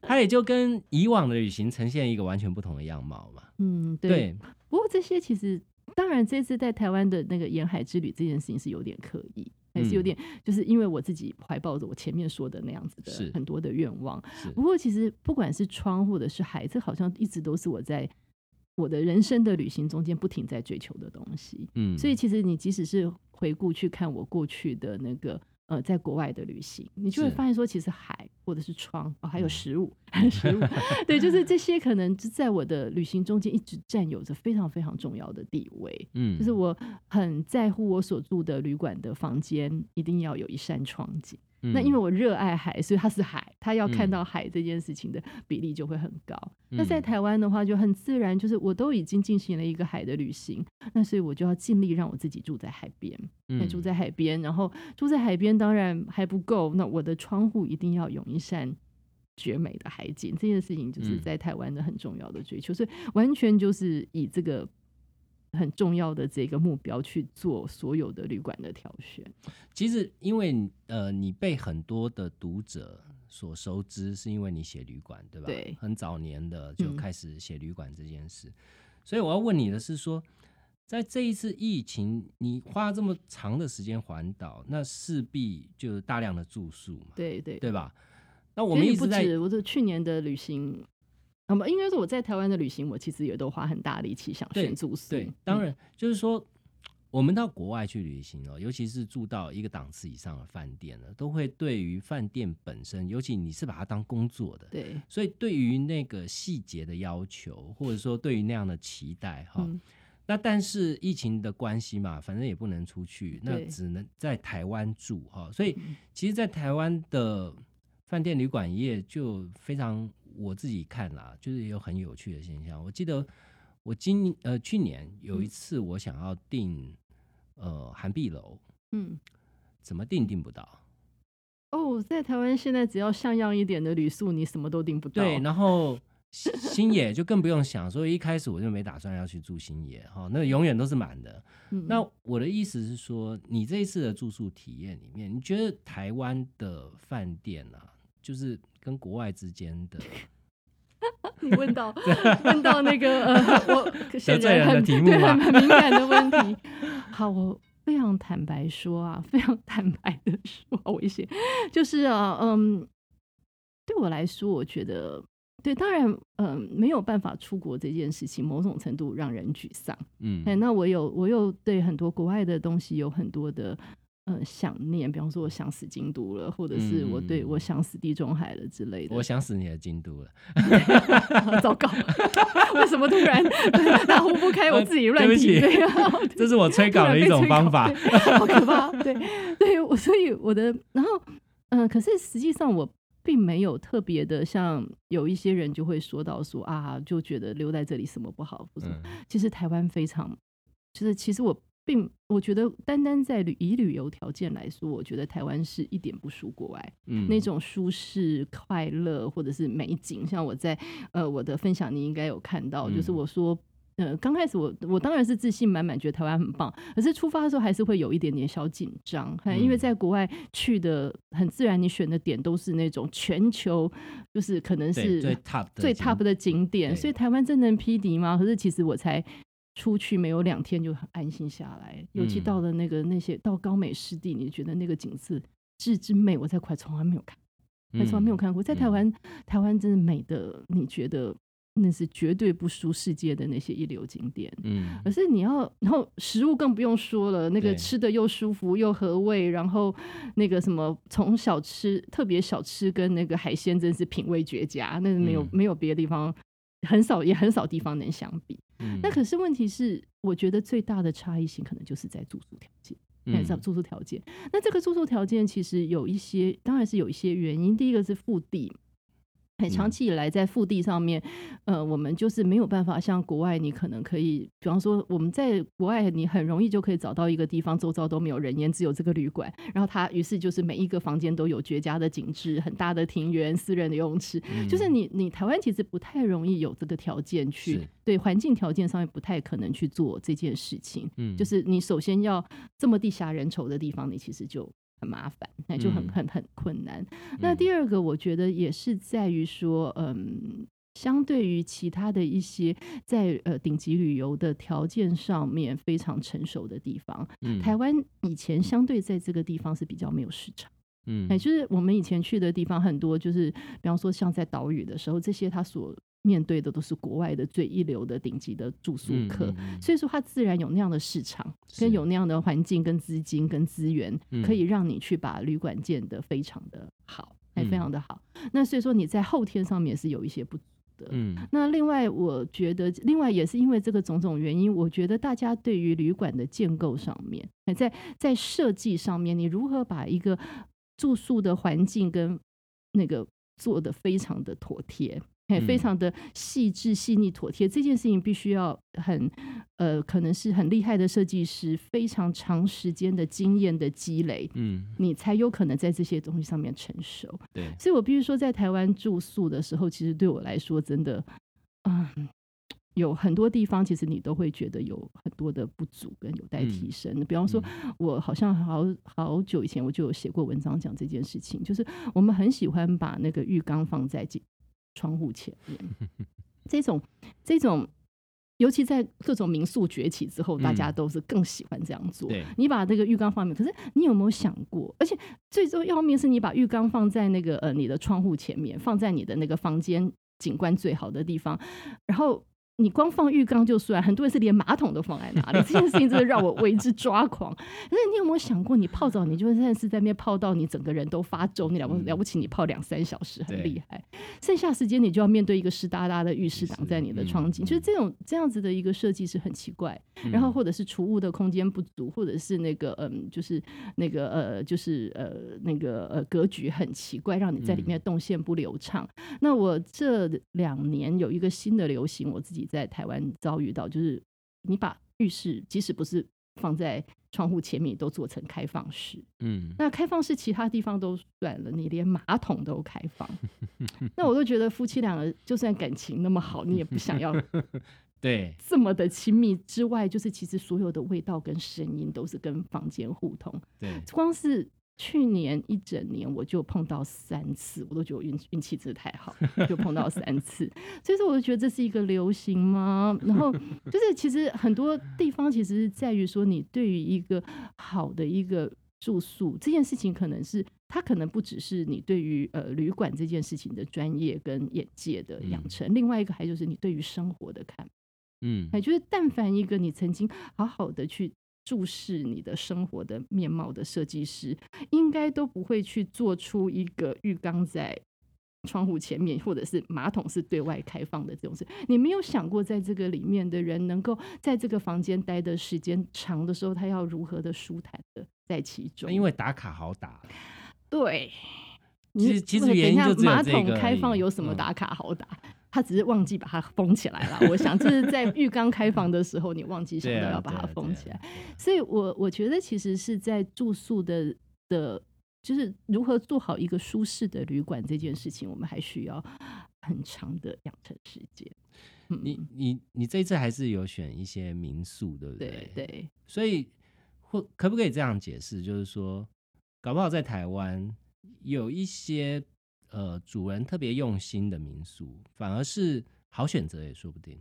它也就跟以往的旅行呈现一个完全不同的样貌嘛。嗯，对。对，不过这些其实，当然这次在台湾的那个沿海之旅这件事情是有点刻意，还是有嗯点，就是因为我自己怀抱着我前面说的那样子的很多的愿望。不过其实不管是窗或者是海，这好像一直都是我在我的人生的旅行中间不停在追求的东西。嗯，所以其实你即使是回顾去看我过去的那个呃在国外的旅行，你就会是发现说，其实海或者是窗哦，还有嗯食物，食物，对，就是这些可能就在我的旅行中间一直占有着非常非常重要的地位。嗯，就是我很在乎我所住的旅馆的房间一定要有一扇窗景。那因为我我热爱海，所以它是海，它要看嗯到海这件事情的比例就会很高。那在嗯台湾的话，就很自然，就是我都已经进行了一个海的旅行，那所以我就要尽力让我自己住在海边。住在海边，然后住在海边当然还不够，那我的窗户一定要有一扇绝美的海景。这件事情就是嗯在台湾的很重要的追求，所以完全就是以这个很重要的这个目标去做所有的旅馆的挑选。其实因为呃你被很多的读者所熟知，是因为你写旅馆，对吧？对很早年的就嗯开始写旅馆这件事，所以我要问你的是说。在这一次疫情，你花这么长的时间环岛，那势必就是大量的住宿嘛，对对对吧？那我们一直在止我这去年的旅行，啊不，应该说我在台湾的旅行，我其实也都花很大力气想对选住宿。对，当然就是说，我们到国外去旅行哦，尤其是住到一个档次以上的饭店呢，都会对于饭店本身，尤其你是把它当工作的，对，所以对于那个细节的要求，或者说对于那样的期待哈。嗯，那但是疫情的关系嘛，反正也不能出去，那只能在台湾住哈。所以嗯其实，在台湾的饭店旅馆业就非常，我自己看啦，就是有很有趣的现象。我记得我今呃去年有一次，我想要订呃韩碧楼，嗯。怎么订订不到。哦，在台湾现在只要像样一点的旅宿，你什么都订不到。对，然后新新野就更不用想，所以一开始我就没打算要去住星野哈，那永远都是满的。嗯那我的意思是说，你这一次的住宿体验里面，你觉得台湾的饭店啊，就是跟国外之间的 你问到 问到那个呃，我显罪人的然很题目啊对很很敏感的问题。好，我非常坦白说啊，非常坦白的说，好危险。就是啊，嗯，对我来说，我觉得对，当然，嗯，没有办法出国这件事情，某种程度让人沮丧。嗯哎，那我有我又对很多国外的东西有很多的呃想念，比方说我想死京都了，或者是我对嗯我想死地中海了之类的。我想死你的京都了，糟糕，为什么突然 打呼不开我自己乱提？起对啊，这是我催稿的一种方法。好可怕。对对，我所以我的，然后嗯、呃可是实际上我并没有特别的，像有一些人就会说到说啊，就觉得留在这里什么不好，不什么。嗯其实台湾非常，就是其实我并我觉得单单在旅以旅游条件来说，我觉得台湾是一点不输国外。嗯。那种舒适、快乐或者是美景，像我在呃我的分享，你应该有看到，就是嗯。我说呃，刚开始我我当然是自信满满，觉得台湾很棒，可是出发的时候还是会有一点点小紧张，因为在国外去的很自然，你选的点都是那种全球就是可能是最 top 最 top 的景点，所以台湾真能匹敌吗？可是其实我才出去没有两天就很安心下来，尤其到了那个那些到高美湿地，你觉得那个景色至之美，我在快从来没有看。还从来没有看过，在台湾，台湾真的美的，你觉得那是绝对不输世界的那些一流景点。嗯，可是你要，然后食物更不用说了，那个吃的又舒服又合味，然后那个什么从小吃特别小吃跟那个海鲜真是品味绝佳，那是没有没有别的地方，很少也很少地方能相比。那可是问题是，我觉得最大的差异性可能就是在住宿条件。那是住宿条件。那这个住宿条件其实有一些，当然是有一些原因。第一个是腹地。很长期以来，在腹地上面，呃，我们就是没有办法像国外，你可能可以，比方说我们在国外，你很容易就可以找到一个地方，周遭都没有人烟，只有这个旅馆。然后它于是就是每一个房间都有绝佳的景致，很大的庭园、私人的游泳池。就是你你台湾其实不太容易有这个条件去，对环境条件上面不太可能去做这件事情。嗯，就是你首先要这么地狭人稠的地方，你其实就。很麻烦，那就很很很困难。那第二个，我觉得也是在于说，嗯，相对于其他的一些在呃顶级旅游的条件上面非常成熟的地方，台湾以前相对在这个地方是比较没有市场。嗯，哎，就是我们以前去的地方很多，就是比方说像在岛屿的时候，这些它所面对的都是国外的最一流的顶级的住宿客，所以说它自然有那样的市场，跟有那样的环境、跟资金、跟资源，可以让你去把旅馆建得非常的好，还非常的好。那所以说你在后天上面是有一些不足的。嗯，那另外我觉得，另外也是因为这个种种原因，我觉得大家对于旅馆的建构上面，在在设计上面，你如何把一个住宿的环境跟那个做的非常的妥帖。哎，非常的细致、细腻、妥帖，这件事情必须要很，呃，可能是很厉害的设计师，非常长时间的经验的积累，嗯，你才有可能在这些东西上面成熟。对，所以我必须说，在台湾住宿的时候，其实对我来说，真的，嗯，有很多地方，其实你都会觉得有很多的不足跟有待提升。比方说，我好像好好久以前我就有写过文章讲这件事情，就是我们很喜欢把那个浴缸放在。窗户前面，这种这种，尤其在各种民宿崛起之后，大家都是更喜欢这样做。你把这个浴缸放面，可是你有没有想过？而且最重要面是你把浴缸放在那个呃你的窗户前面，放在你的那个房间景观最好的地方，然后。你光放浴缸就算，很多人是连马桶都放在哪里，这件事情真的让我为之抓狂。可是你有没有想过，你泡澡，你就算是在那边泡到你整个人都发皱，你了不了不起？你泡两三小时很厉害，剩下时间你就要面对一个湿哒哒的浴室挡在你的窗景，就是这种这样子的一个设计是很奇怪。然后或者是储物的空间不足，或者是那个嗯，就是那个呃，就是呃那个呃格局很奇怪，让你在里面动线不流畅。那我这两年有一个新的流行，我自己。在台湾遭遇到，就是你把浴室即使不是放在窗户前面，都做成开放式。嗯，那开放式其他地方都算了，你连马桶都开放，那我都觉得夫妻两个就算感情那么好，你也不想要 对这么的亲密。之外，就是其实所有的味道跟声音都是跟房间互通。对，光是。去年一整年我就碰到三次，我都觉得运运气真的太好，就碰到三次。所以说，我就觉得这是一个流行吗？然后就是其实很多地方其实是在于说，你对于一个好的一个住宿这件事情，可能是它可能不只是你对于呃旅馆这件事情的专业跟眼界的养成，另外一个还就是你对于生活的看，嗯，哎，就是但凡一个你曾经好好的去。注视你的生活的面貌的设计师，应该都不会去做出一个浴缸在窗户前面，或者是马桶是对外开放的这种事。你没有想过，在这个里面的人能够在这个房间待的时间长的时候，他要如何的舒坦的在其中？因为打卡好打。对，其实其实原因就马桶开放有什么打卡好打？他只是忘记把它封起来了。我想这是在浴缸开房的时候，你忘记想到要把它封起来。所以，我我觉得其实是在住宿的的，就是如何做好一个舒适的旅馆这件事情，我们还需要很长的养成时间。嗯你你你这一次还是有选一些民宿，对不对对，所以或可不可以这样解释，就是说，搞不好在台湾有一些呃主人特别用心的民宿，反而是好选择也说不定，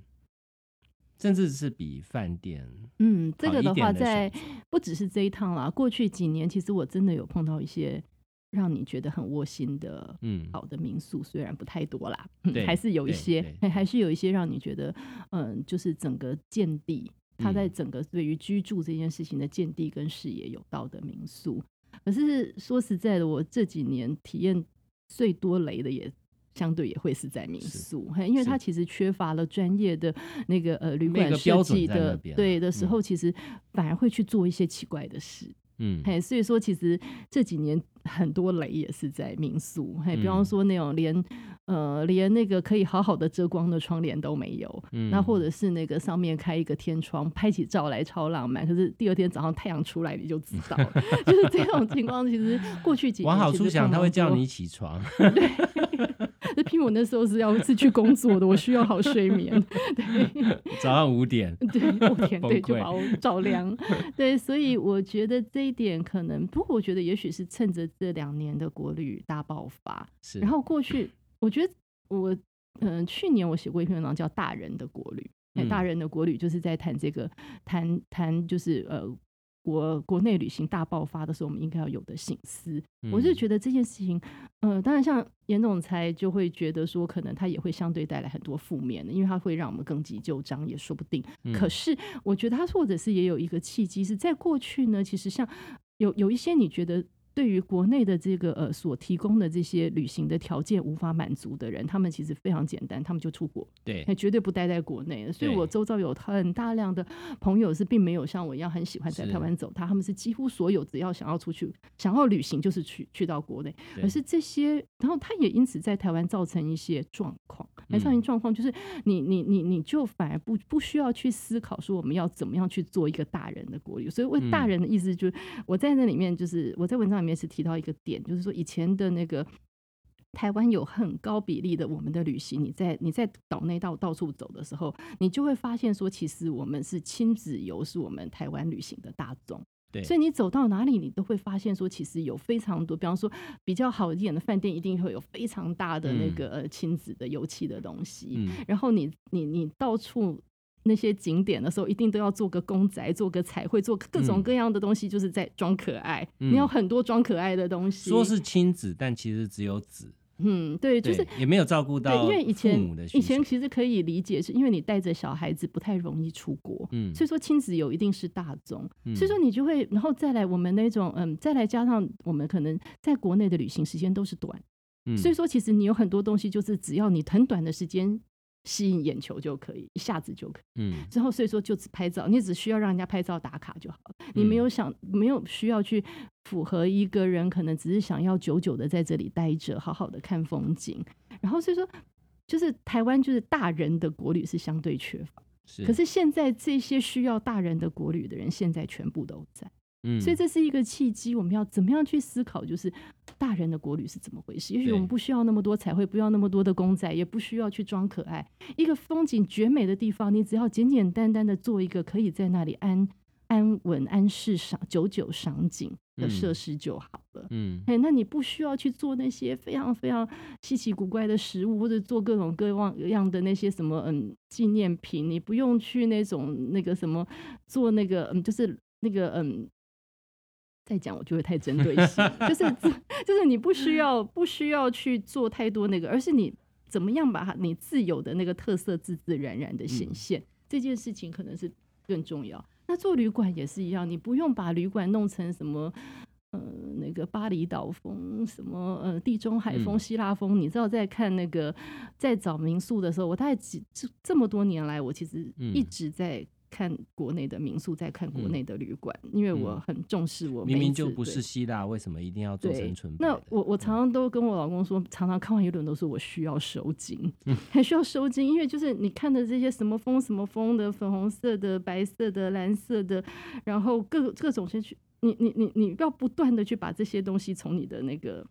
甚至是比饭店嗯，这个的话，在不只是这一趟啦，过去几年其实我真的有碰到一些让你觉得很窝心的。嗯好的民宿虽然不太多啦，嗯对 还是有一些，还 还是有一些让你觉得，嗯，就是整个见地，它在嗯整个对于居住这件事情的见地跟视野有道的民宿。可是说实在的，我这几年体验最多雷的也。相对也会是在民宿，因为是它其实缺乏了专业的那个呃旅馆设计的对的时嗯候，其实反而会去做一些奇怪的事。嗯。嘿，所以说其实这几年很多雷也是在民宿，嘿，比方嗯。说那种连呃连那个可以好好的遮光的窗帘都没有，嗯。那或。者是那个上面开一个天窗，拍起照来超浪漫，可是第二天早上太阳出来你就知道了，就是这种情况。其实过去几年往好处想，他会叫你起床，那拼我那时候是要是去工作的，我需要好睡眠，对。早上五点，对，我天，崩对，就溃把我照亮。对，所以我觉得这一点可能，不过我觉得也许是趁着这两年的国旅大爆发，是，然后过去，我觉得我嗯、去年我写过一篇文章叫《大人的国旅》，大人的国旅就是在谈这个，谈谈就是呃。国国内旅行大爆发的时候，我们应该要有的醒思。我是得觉得这件事情，呃，当然像严总裁就会觉得说，可能他也会相对带来很多负面的，因为他会让我们更急就章，也说不定。嗯可是我觉得他或者是也有一个契机，是在过去呢，其实像有有一些你觉得。对于国内的这个呃所提供的这些旅行的条件无法满足的人，他们其实非常简单，他们就出国，对。哎，绝对不待在国内。所以我周遭有很大量的朋友是并没有像我一样很喜欢在台湾走他，他们是几乎所有只要想要出去想要旅行就是去去到国内，对可是这些，然后他也因此在台湾造成一些状况，来造成嗯。状况就是你你你你就反而不不需要去思考说我们要怎么样去做一个大人的国旅，所以为大嗯。人的意思就是我在那里面就是我在文章里面是提到一个点，就是说以前的那个。台湾有很高比例的我们的旅行，你在你在岛内到到处走的时候，你就会发现说，其实我们是亲子游，是我们台湾旅行的大众。对，所以你走到哪里，你都会发现说，其实有非常多，比方说比较好一点的饭店，一定会有非常大的那嗯个呃亲子的油漆的东西。嗯然后你你你到处那些景点的时候，一定都要做个公仔，做个彩绘，做各种嗯各样的东西，就是在装可爱。嗯你有很多装可爱的东西。说是亲子，但其实只有子，嗯，对，就是也没有照顾对，到因为以前以前其实可以理解，是因为你带着小孩子不太容易出国，嗯所以说亲子游一定是大宗，嗯所以说你就会，然后再来我们那种嗯，再来加上我们可能在国内的旅行时间都是短，嗯所以说其实你有很多东西就是只要你很短的时间吸引眼球就可以，一下子就可以。嗯之后所以说就只拍照，你只需要让人家拍照打卡就好了，你没有想没有需要去符合一个人可能只是想要久久的在这里待着，好好的看风景。然后所以说，就是台湾就是大人的国旅是相对缺乏，是，可是现在这些需要大人的国旅的人，现在全部都在。嗯所以这是一个契机，我们要怎么样去思考，就是大人的国旅是怎么回事？也许我们不需要那么多彩绘，不要那么多的公仔，也不需要去装可爱。一个风景绝美的地方，你只要简简单单的做一个可以在那里安安稳、安适赏、久久赏景的设嗯施就好了。嗯哎、那你不需要去做那些非常非常稀奇古怪的食物，或者做各种各样的那些什么嗯纪念品，你不用去那种那个什么做那个嗯，就是那个嗯。再讲我就会太针对性，就是就是你不需要不需要去做太多那个，而是你怎么样把它你自有的那个特色自自然然的显嗯现，这件事情可能是更重要。那做旅馆也是一样，你不用把旅馆弄成什么。呃，那个巴厘岛风，什么呃地中海风、嗯希腊风，你知道，在看那个在找民宿的时候，我大概几这这么多年来，我其实一嗯直在看国内的民宿，在看国嗯。内的旅馆，因为我嗯。很重视我明明就不是希腊，为什么一定要做对成纯白？那我我常常都跟我老公说，常常看完一轮都是我需要收金，还需要收金，因为就是你看的这些什么风什么风的，粉红色的、白色的、蓝色的，然后各各种先去，你你你你要不断的去把这些东西从你的那个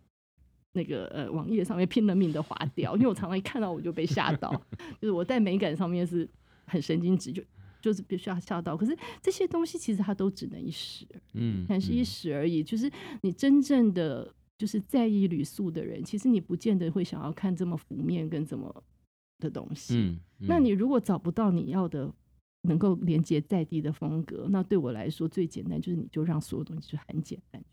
那个呃网页上面拼了命的划掉，因为我常常一看到我就被吓到，就是我在美感上面是很神经质，就就是必须要吓到。可是这些东西其实它都只能一时，嗯，但是一时而已。就是你真正的就是在意旅宿的人，其实你不见得会想要看这么浮面跟这么的东西。嗯，那你如果找不到你要的。能够连接在地的风格，那对我来说最简单就是你就让所有东西就很简单，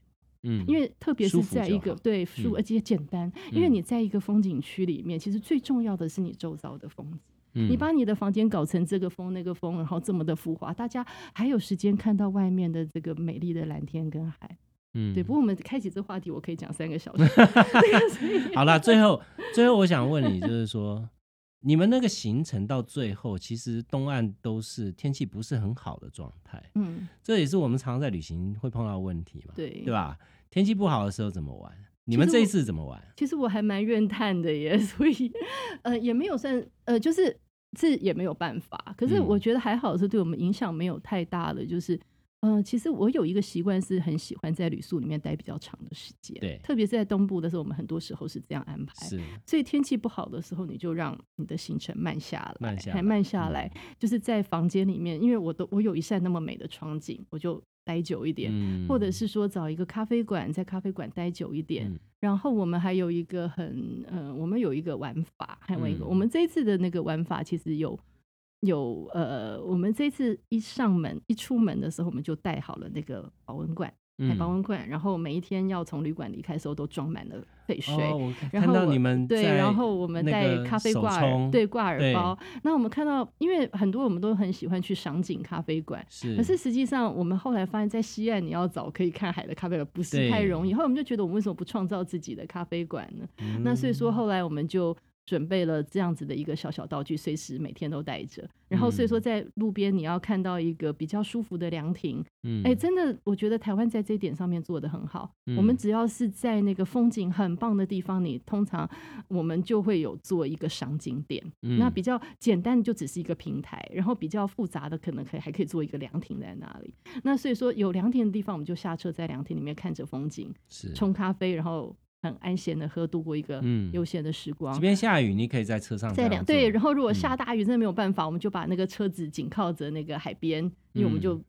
嗯，因为特别是在一个对舒而且简单，因为你在一个风景区里面，其实最重要的是你周遭的风景。你把你的房间搞成这个风那个风，然后这么的浮华，大家还有时间看到外面的这个美丽的蓝天跟海。嗯，对。不过我们开启这话题，我可以讲三个小时。好了，最后最后我想问你，就是说。你们那个行程到最后，其实东岸都是天气不是很好的状态，嗯，这也是我们常常在旅行会碰到问题嘛，对对吧？天气不好的时候怎么玩？你们这一次怎么玩？其实我还蛮怨叹的耶，所以呃也没有算呃就是这也没有办法，可是我觉得还好是对我们影响没有太大的，就是。嗯，其实我有一个习惯，是很喜欢在旅宿里面待比较长的时间。对，特别是在东部的时候，我们很多时候是这样安排。是，所以天气不好的时候，你就让你的行程慢下来，慢下来，慢下来，就是在房间里面，因为我都我有一扇那么美的窗景，我就待久一点，或者是说找一个咖啡馆，在咖啡馆待久一点。然后我们还有一个很，嗯，我们有一个玩法，还有一个，我们这一次的那个玩法其实有。有呃，我们这次一上门一出门的时候，我们就带好了那个保温罐，保温罐，然后每一天要从旅馆离开的时候都装满了沸水。然后你们对，然后我们带咖啡挂耳，对挂耳包。那我们看到，因为很多我们都很喜欢去赏景咖啡馆，是。可是实际上，我们后来发现，在西岸你要找可以看海的咖啡馆不是太容易。后来我们就觉得，我们为什么不创造自己的咖啡馆呢？那所以说，后来我们就。准备了这样子的一个小小道具，随时每天都带着。然后所以说，在路边你要看到一个比较舒服的凉亭，嗯，哎，真的，我觉得台湾在这一点上面做的很好。我们只要是在那个风景很棒的地方，你通常我们就会有做一个赏景点。那比较简单的就只是一个平台，然后比较复杂的可能可以还可以做一个凉亭在那里。那所以说有凉亭的地方，我们就下车在凉亭里面看着风景，是冲咖啡，然后。很安闲的喝，度过一个悠闲的时光。即便下雨，你可以在车上。在两对，然后如果下大雨，真的没有办法，我们就把那个车子紧靠着那个海边，因为我们就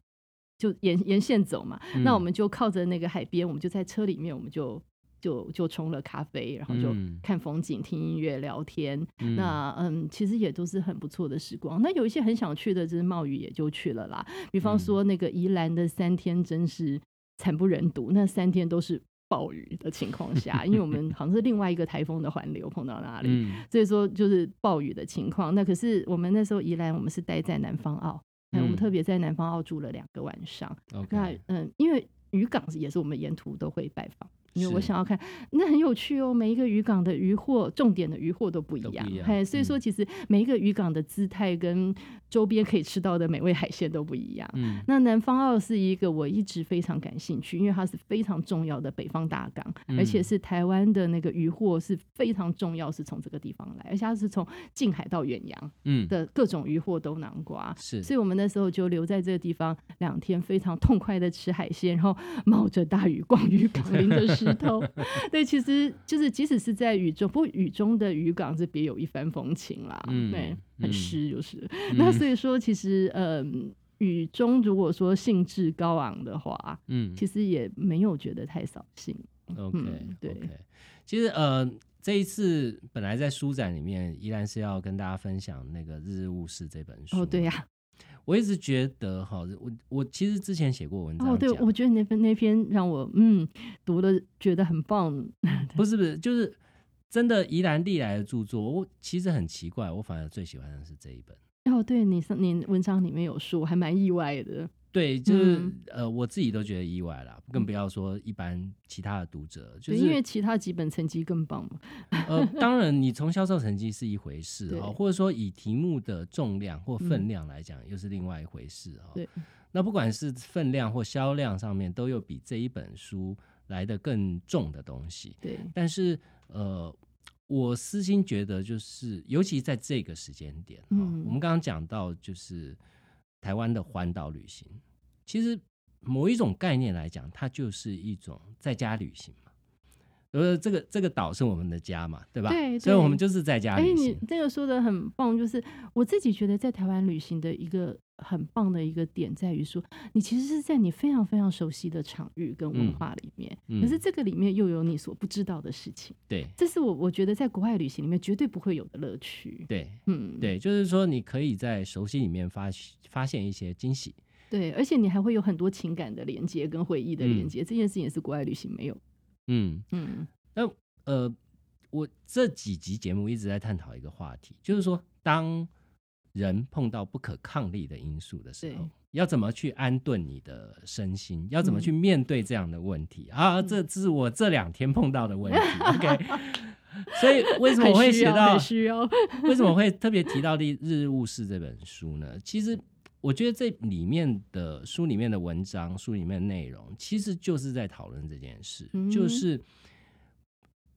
就沿沿线走嘛。那我们就靠着那个海边，我们就在车里面，我们就就就冲了咖啡，然后就看风景、听音乐、聊天。那嗯，其实也都是很不错的时光。那有一些很想去的，就是冒雨也就去了啦。比方说那个宜兰的三天，真是惨不忍睹，那三天都是。暴雨的情况下，因为我们好像是另外一个台风的环流碰到那里，所以说就是暴雨的情况。那可是我们那时候宜兰，我们是待在南方澳，我们特别在南方澳住了两个晚上。那嗯，因为渔港也是我们沿途都会拜访。因为我想要看，那很有趣哦。每一个渔港的渔获，重点的渔获都不一样，嘿，所以说其实每一个渔港的姿态跟周边可以吃到的美味海鲜都不一样。嗯，那南方澳是一个我一直非常感兴趣，因为它是非常重要的北方大港，而且是台湾的那个渔获是非常重要，是从这个地方来，而且它是从近海到远洋，嗯的各种渔获都囊括。是，所以我们那时候就留在这个地方两天，非常痛快的吃海鲜，然后冒着大雨逛渔港，淋着湿。石头，对，其实就是即使是在雨中，不过雨中的渔港是别有一番风情啦，对，很湿就是。那所以说，其实呃，雨中如果说兴致高昂的话，嗯，其实也没有觉得太扫兴。OK，对，其实呃，这一次本来在书展里面依然是要跟大家分享那个《日日物事》这本书。哦，对呀。我一直觉得哈，我我其实之前写过文章哦，对，我觉得那篇那篇让我嗯读了觉得很棒。不是不是，就是真的宜兰历来的著作，我其实很奇怪，我反而最喜欢的是这一本。哦，对你上你文章里面有说，我还蛮意外的。对，就是呃，我自己都觉得意外了，更不要说一般其他的读者，就是因为其他几本成绩更棒嘛。呃，当然，你从销售成绩是一回事啊，或者说以题目的重量或分量来讲，又是另外一回事啊。对，那不管是分量或销量上面，都有比这一本书来的更重的东西。对，但是呃，我私心觉得，就是尤其在这个时间点啊，我们刚刚讲到就是。台湾的环岛旅行，其实某一种概念来讲，它就是一种在家旅行嘛。呃，这个这个岛是我们的家嘛，对吧？对所以我们就是在家哎，你旅行。这个说的很棒，就是我自己觉得在台湾旅行的一个很棒的一个点在于说，你其实是在你非常非常熟悉的场域跟文嗯化里面，嗯可是这个里面又有你所不知道的事情，对这是我我觉得在国外旅行里面绝对不会有的乐趣。对嗯，对，就是说你可以在熟悉里面发发现一些惊喜。对，而且你还会有很多情感的连接跟回忆的连嗯接，这件事情也是国外旅行没有。嗯，嗯那呃，我这几集节目一直在探讨一个话题，就是说，当人碰到不可抗力的因素的时候，要怎么去安顿你的身心，要怎么嗯去面对这样的问题、啊？这这是我这两天碰到的问题。OK，所以为什么我会写到需要，为什么会特别提到《日日务事》这本书呢？其实我觉得这里面的书里面的文章、书里面的内容，其实就是在讨论这件事，嗯就是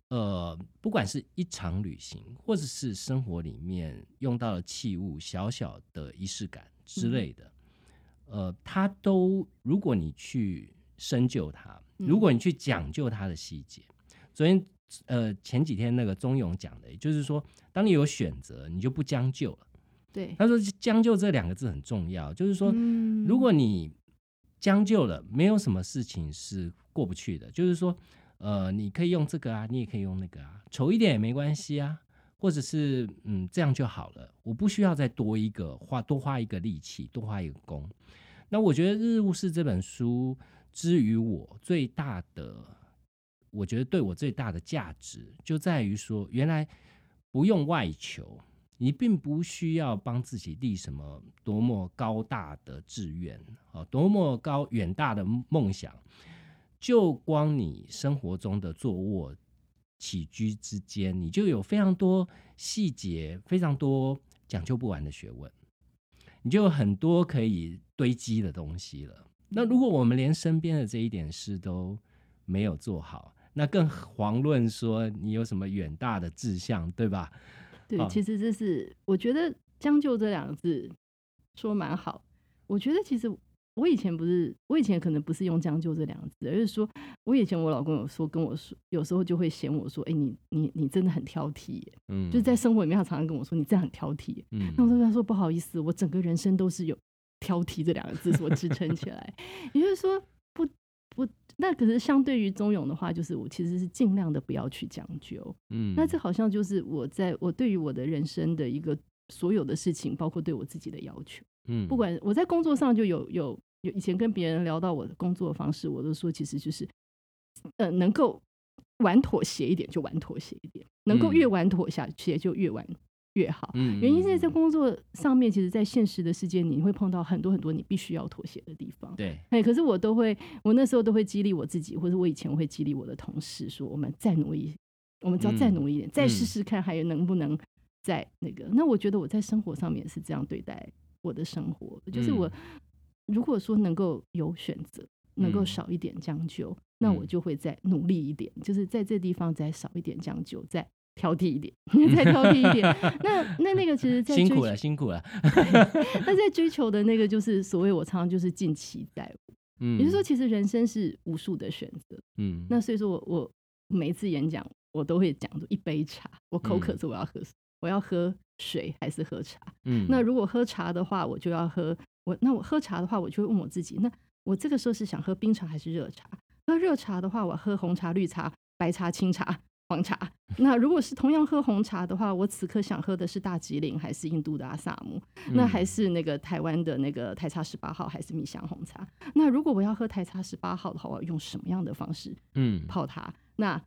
呃，不管是一场旅行，或者是生活里面用到的器物、小小的仪式感之类的，呃，它都如果你去深究它，如果你去讲究它的细节，昨天呃前几天那个钟勇讲的，也就是说，当你有选择，你就不将就了。对，他说“将就”这两个字很重要，就是说，嗯如果你将就了，没有什么事情是过不去的。就是说，呃，你可以用这个啊，你也可以用那个啊，丑一点也没关系啊，或者是嗯这样就好了，我不需要再多一个花多花一个力气，多花一个功。那我觉得《日务事》这本书之于我最大的，我觉得对我最大的价值就在于说，原来不用外求。你并不需要帮自己立什么多么高大的志愿，啊，多么高远大的梦想，就光你生活中的坐卧起居之间，你就有非常多细节，非常多讲究不完的学问，你就有很多可以堆积的东西了。那如果我们连身边的这一点事都没有做好，那更遑论说你有什么远大的志向，对吧？对，好其实这是我觉得“将就”这两个字说蛮好。我觉得其实我以前不是，我以前可能不是用“将就”这两个字，而是说我以前我老公有说跟我说，有时候就会嫌我说：“哎、你你你真的很挑剔耶。”嗯，就是在生活里面，他常常跟我说：“你这样很挑剔耶。”嗯那我就跟他说：“不好意思，我整个人生都是有挑剔这两个字所支撑起来。”也就是说，不不，那可是相对于中勇的话，就是我其实是尽量的不要去将就。嗯那这好像就是我在我对于我的人生的一个所有的事情，包括对我自己的要求。嗯不管我在工作上就有有有以前跟别人聊到我的工作方式，我都说其实就是呃能够玩妥协一点就玩妥协一点，能够嗯越玩妥协就越玩越好。嗯原因是在嗯工作上面，其实，在现实的世界，你会碰到很多很多你必须要妥协的地方。对，哎，可是我都会，我那时候都会激励我自己，或者我以前会激励我的同事说，我们再努力，我们只要再嗯努力一点，再试嗯试看，还有能不能再那个。那我觉得我在生活上面也是这样对待我的生活，就是我嗯如果说能够有选择，能够嗯少一点将就，那我嗯就会再努力一点，就是在这地方再少一点将就，再挑剔一点，再挑剔一点。那那那个其实在追求辛苦了，辛苦了。那在追求的那个就是所谓我常常就是尽其在我，嗯也就是说，，其实人生是无数的选择。嗯，那所以说我我每一次演讲，我都会讲一杯茶，我口渴嗯时我要喝，我要喝水还是喝茶？嗯那如果喝茶的话，我就要喝我那我喝茶的话，我就会问我自己，那我这个时候是想喝冰茶还是热茶？喝热茶的话，我喝红茶、绿茶、白茶、清茶。黄茶，那如果是同样喝红茶的话，我此刻想喝的是大吉岭还是印度的阿萨姆？那还嗯是那个台湾的那个台茶十八号，还是蜜香红茶？那如果我要喝台茶十八号的话，我要用什么样的方式嗯泡它？那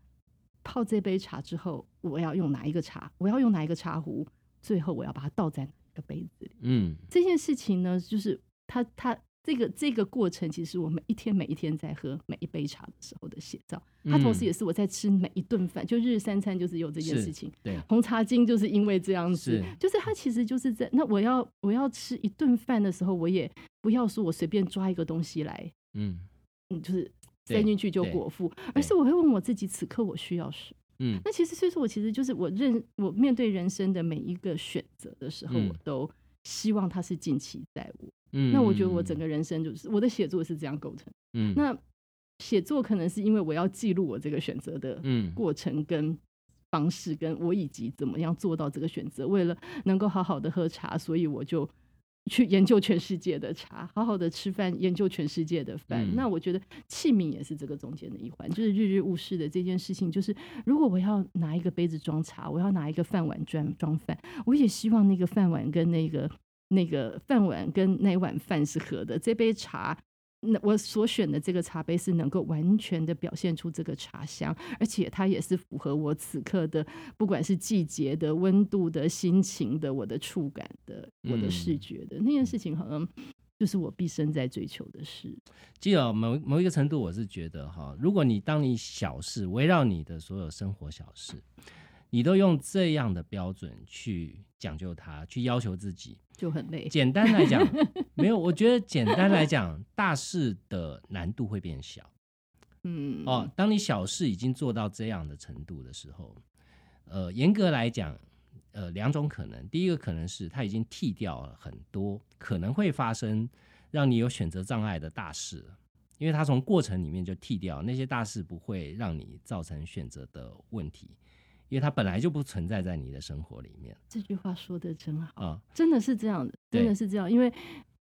泡这杯茶之后，我要用哪一个茶？我要用哪一个茶壶？最后我要把它倒在哪一个杯子里？嗯这件事情呢，就是它它这个这个过程，其实我每一天每一天在喝每一杯茶的时候的写照。它同时嗯也是我在吃每一顿饭，就日日三餐就是有这件事情。对，红茶精就是因为这样子是，就是它其实就是在那我要我要吃一顿饭的时候，我也不要说我随便抓一个东西来，嗯嗯，就是塞进去就果腹，而是我会问我自己，此刻我需要什么？嗯那其实所以说我其实就是我认我面对人生的每一个选择的时候，嗯我都希望它是近期在我。嗯，那我觉得我整个人生就是我的写作是这样构成。嗯那写作可能是因为我要记录我这个选择的嗯过程跟方式，跟我以及怎么样做到这个选择。为了能够好好的喝茶，所以我就去研究全世界的茶，好好的吃饭，研究全世界的饭。嗯那我觉得器皿也是这个中间的一环，就是日日务事的这件事情。就是如果我要拿一个杯子装茶，我要拿一个饭碗装装饭，我也希望那个饭碗跟那个那个饭碗跟那碗饭是合的，这杯茶。那我所选的这个茶杯是能够完全的表现出这个茶香，而且它也是符合我此刻的，不管是季节的、温度的、心情的、我的触感的、我的视嗯觉的、那件事情，好像就是我毕生在追求的事。其实哦某某一个程度，我是觉得哈，如果你当你小事围绕你的所有生活小事，你都用这样的标准去讲究它，去要求自己，就很累。简单来讲，没有，我觉得简单来讲，大事的难度会变小。嗯，哦，当你小事已经做到这样的程度的时候，呃，严格来讲，呃，两种可能。第一个可能是他已经剃掉了很多可能会发生让你有选择障碍的大事了，因为他从过程里面就剃掉那些大事不会让你造成选择的问题，因为它本来就不存在在你的生活里面这句话说的真好，啊。真的是这样的，真的是这样。因为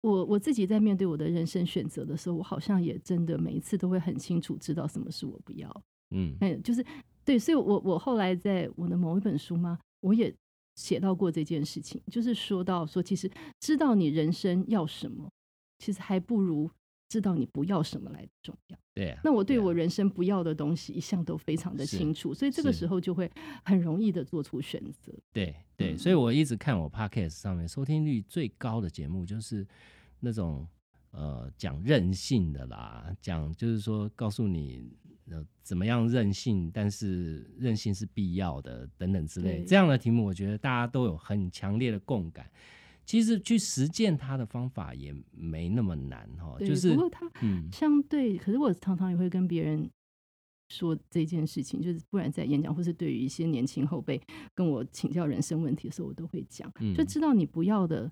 我我自己在面对我的人生选择的时候，我好像也真的每一次都会很清楚知道什么是我不要。嗯哎，就是对，所以我我后来在我的某一本书嘛，我也写到过这件事情，就是说到说，其实知道你人生要什么，其实还不如知道你不要什么来重要。对啊。那我对啊我人生不要的东西一向都非常的清楚，所以这个时候就会很容易的做出选择。对对，嗯所以我一直看我 podcast 上面收听率最高的节目，就是那种呃讲任性的啦，讲就是说告诉你呃怎么样任性，但是任性是必要的等等之类对这样的题目，我觉得大家都有很强烈的共感。其实去实践它的方法也没那么难哈，就是不过它嗯相对，可是我常常也会跟别人说这件事情，就是不然在演讲或是对于一些年轻后辈跟我请教人生问题的时候，我都会讲，嗯就知道你不要的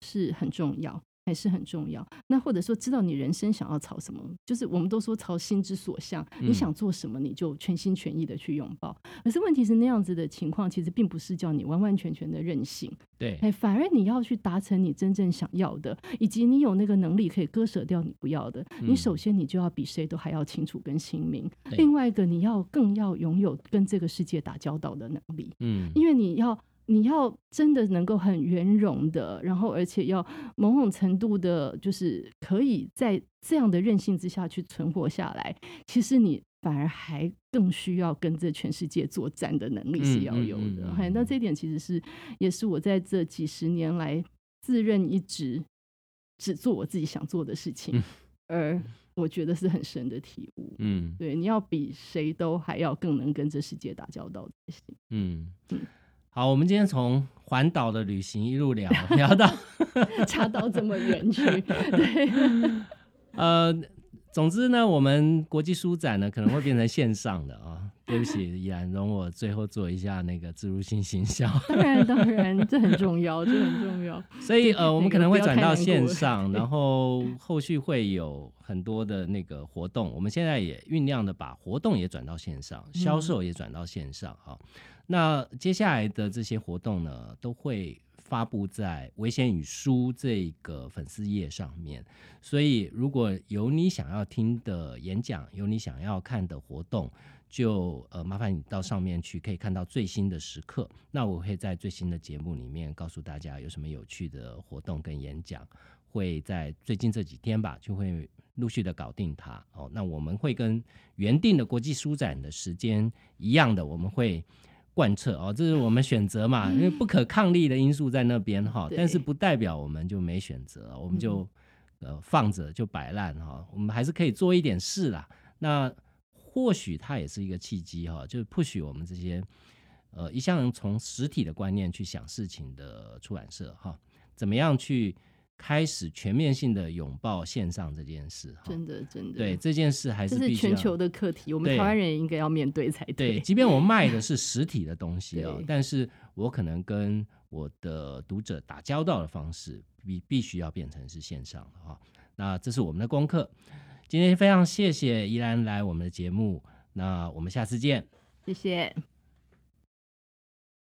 是很重要。还是很重要。那或者说，知道你人生想要朝什么，就是我们都说朝心之所向，你嗯想做什么，你就全心全意的去拥抱。可是问题是，那样子的情况其实并不是叫你完完全全的任性，对哎，反而你要去达成你真正想要的，以及你有那个能力可以割舍掉你不要的。你嗯首先你就要比谁都还要清楚跟清明，另外一个你要更要拥有跟这个世界打交道的能力，嗯因为你要。你要真的能够很圆融的，然后而且要某种程度的，就是可以在这样的韧性之下去存活下来。其实你反而还更需要跟这全世界作战的能力是要有的。嗯嗯嘿，那嗯这一点其实是也是我在这几十年来自认一直只做我自己想做的事情，嗯而我觉得是很深的体悟。嗯对，你要比谁都还要更能跟这世界打交道才行。嗯嗯。好，我们今天从环岛的旅行一路聊 聊到 插到这么远去，对，呃，总之呢，我们国际书展呢可能会变成线上的啊。对不起，依然容我最后做一下那个自入性行销。当然当然，这很重要，这很重要。所以呃，我们可能会转到线上，然后后续会有很多的那个活动。我们现在也酝酿的把活动也转到线上，销售也转到线上哈。那接下来的这些活动呢，都会发布在危险与书这个粉丝页上面。所以如果有你想要听的演讲，有你想要看的活动，就呃麻烦你到上面去，可以看到最新的时刻。那我会在最新的节目里面告诉大家有什么有趣的活动跟演讲，会在最近这几天吧，就会陆续的搞定它。哦，那我们会跟原定的国际书展的时间一样的，我们会。贯彻哦，这是我们选择嘛，因为不可抗力的因素在那边哈，但是不代表我们就没选择，我们就、呃放着就摆烂哈，我们还是可以做一点事啦。那或许它也是一个契机哈，就是 push 我们这些呃一向从实体的观念去想事情的出版社哈，怎么样去开始全面性的拥抱线上这件事哈。真的真的，对，这件事还是必须要是全球的课题，我们台湾人也应该要面对才对，即便我 卖的是实体的东西哦，但是我可能跟我的读者打交道的方式必必须要变成是线上的哈、那这是我们的功课。今天非常谢谢依兰来我们的节目，那我们下次见。谢谢。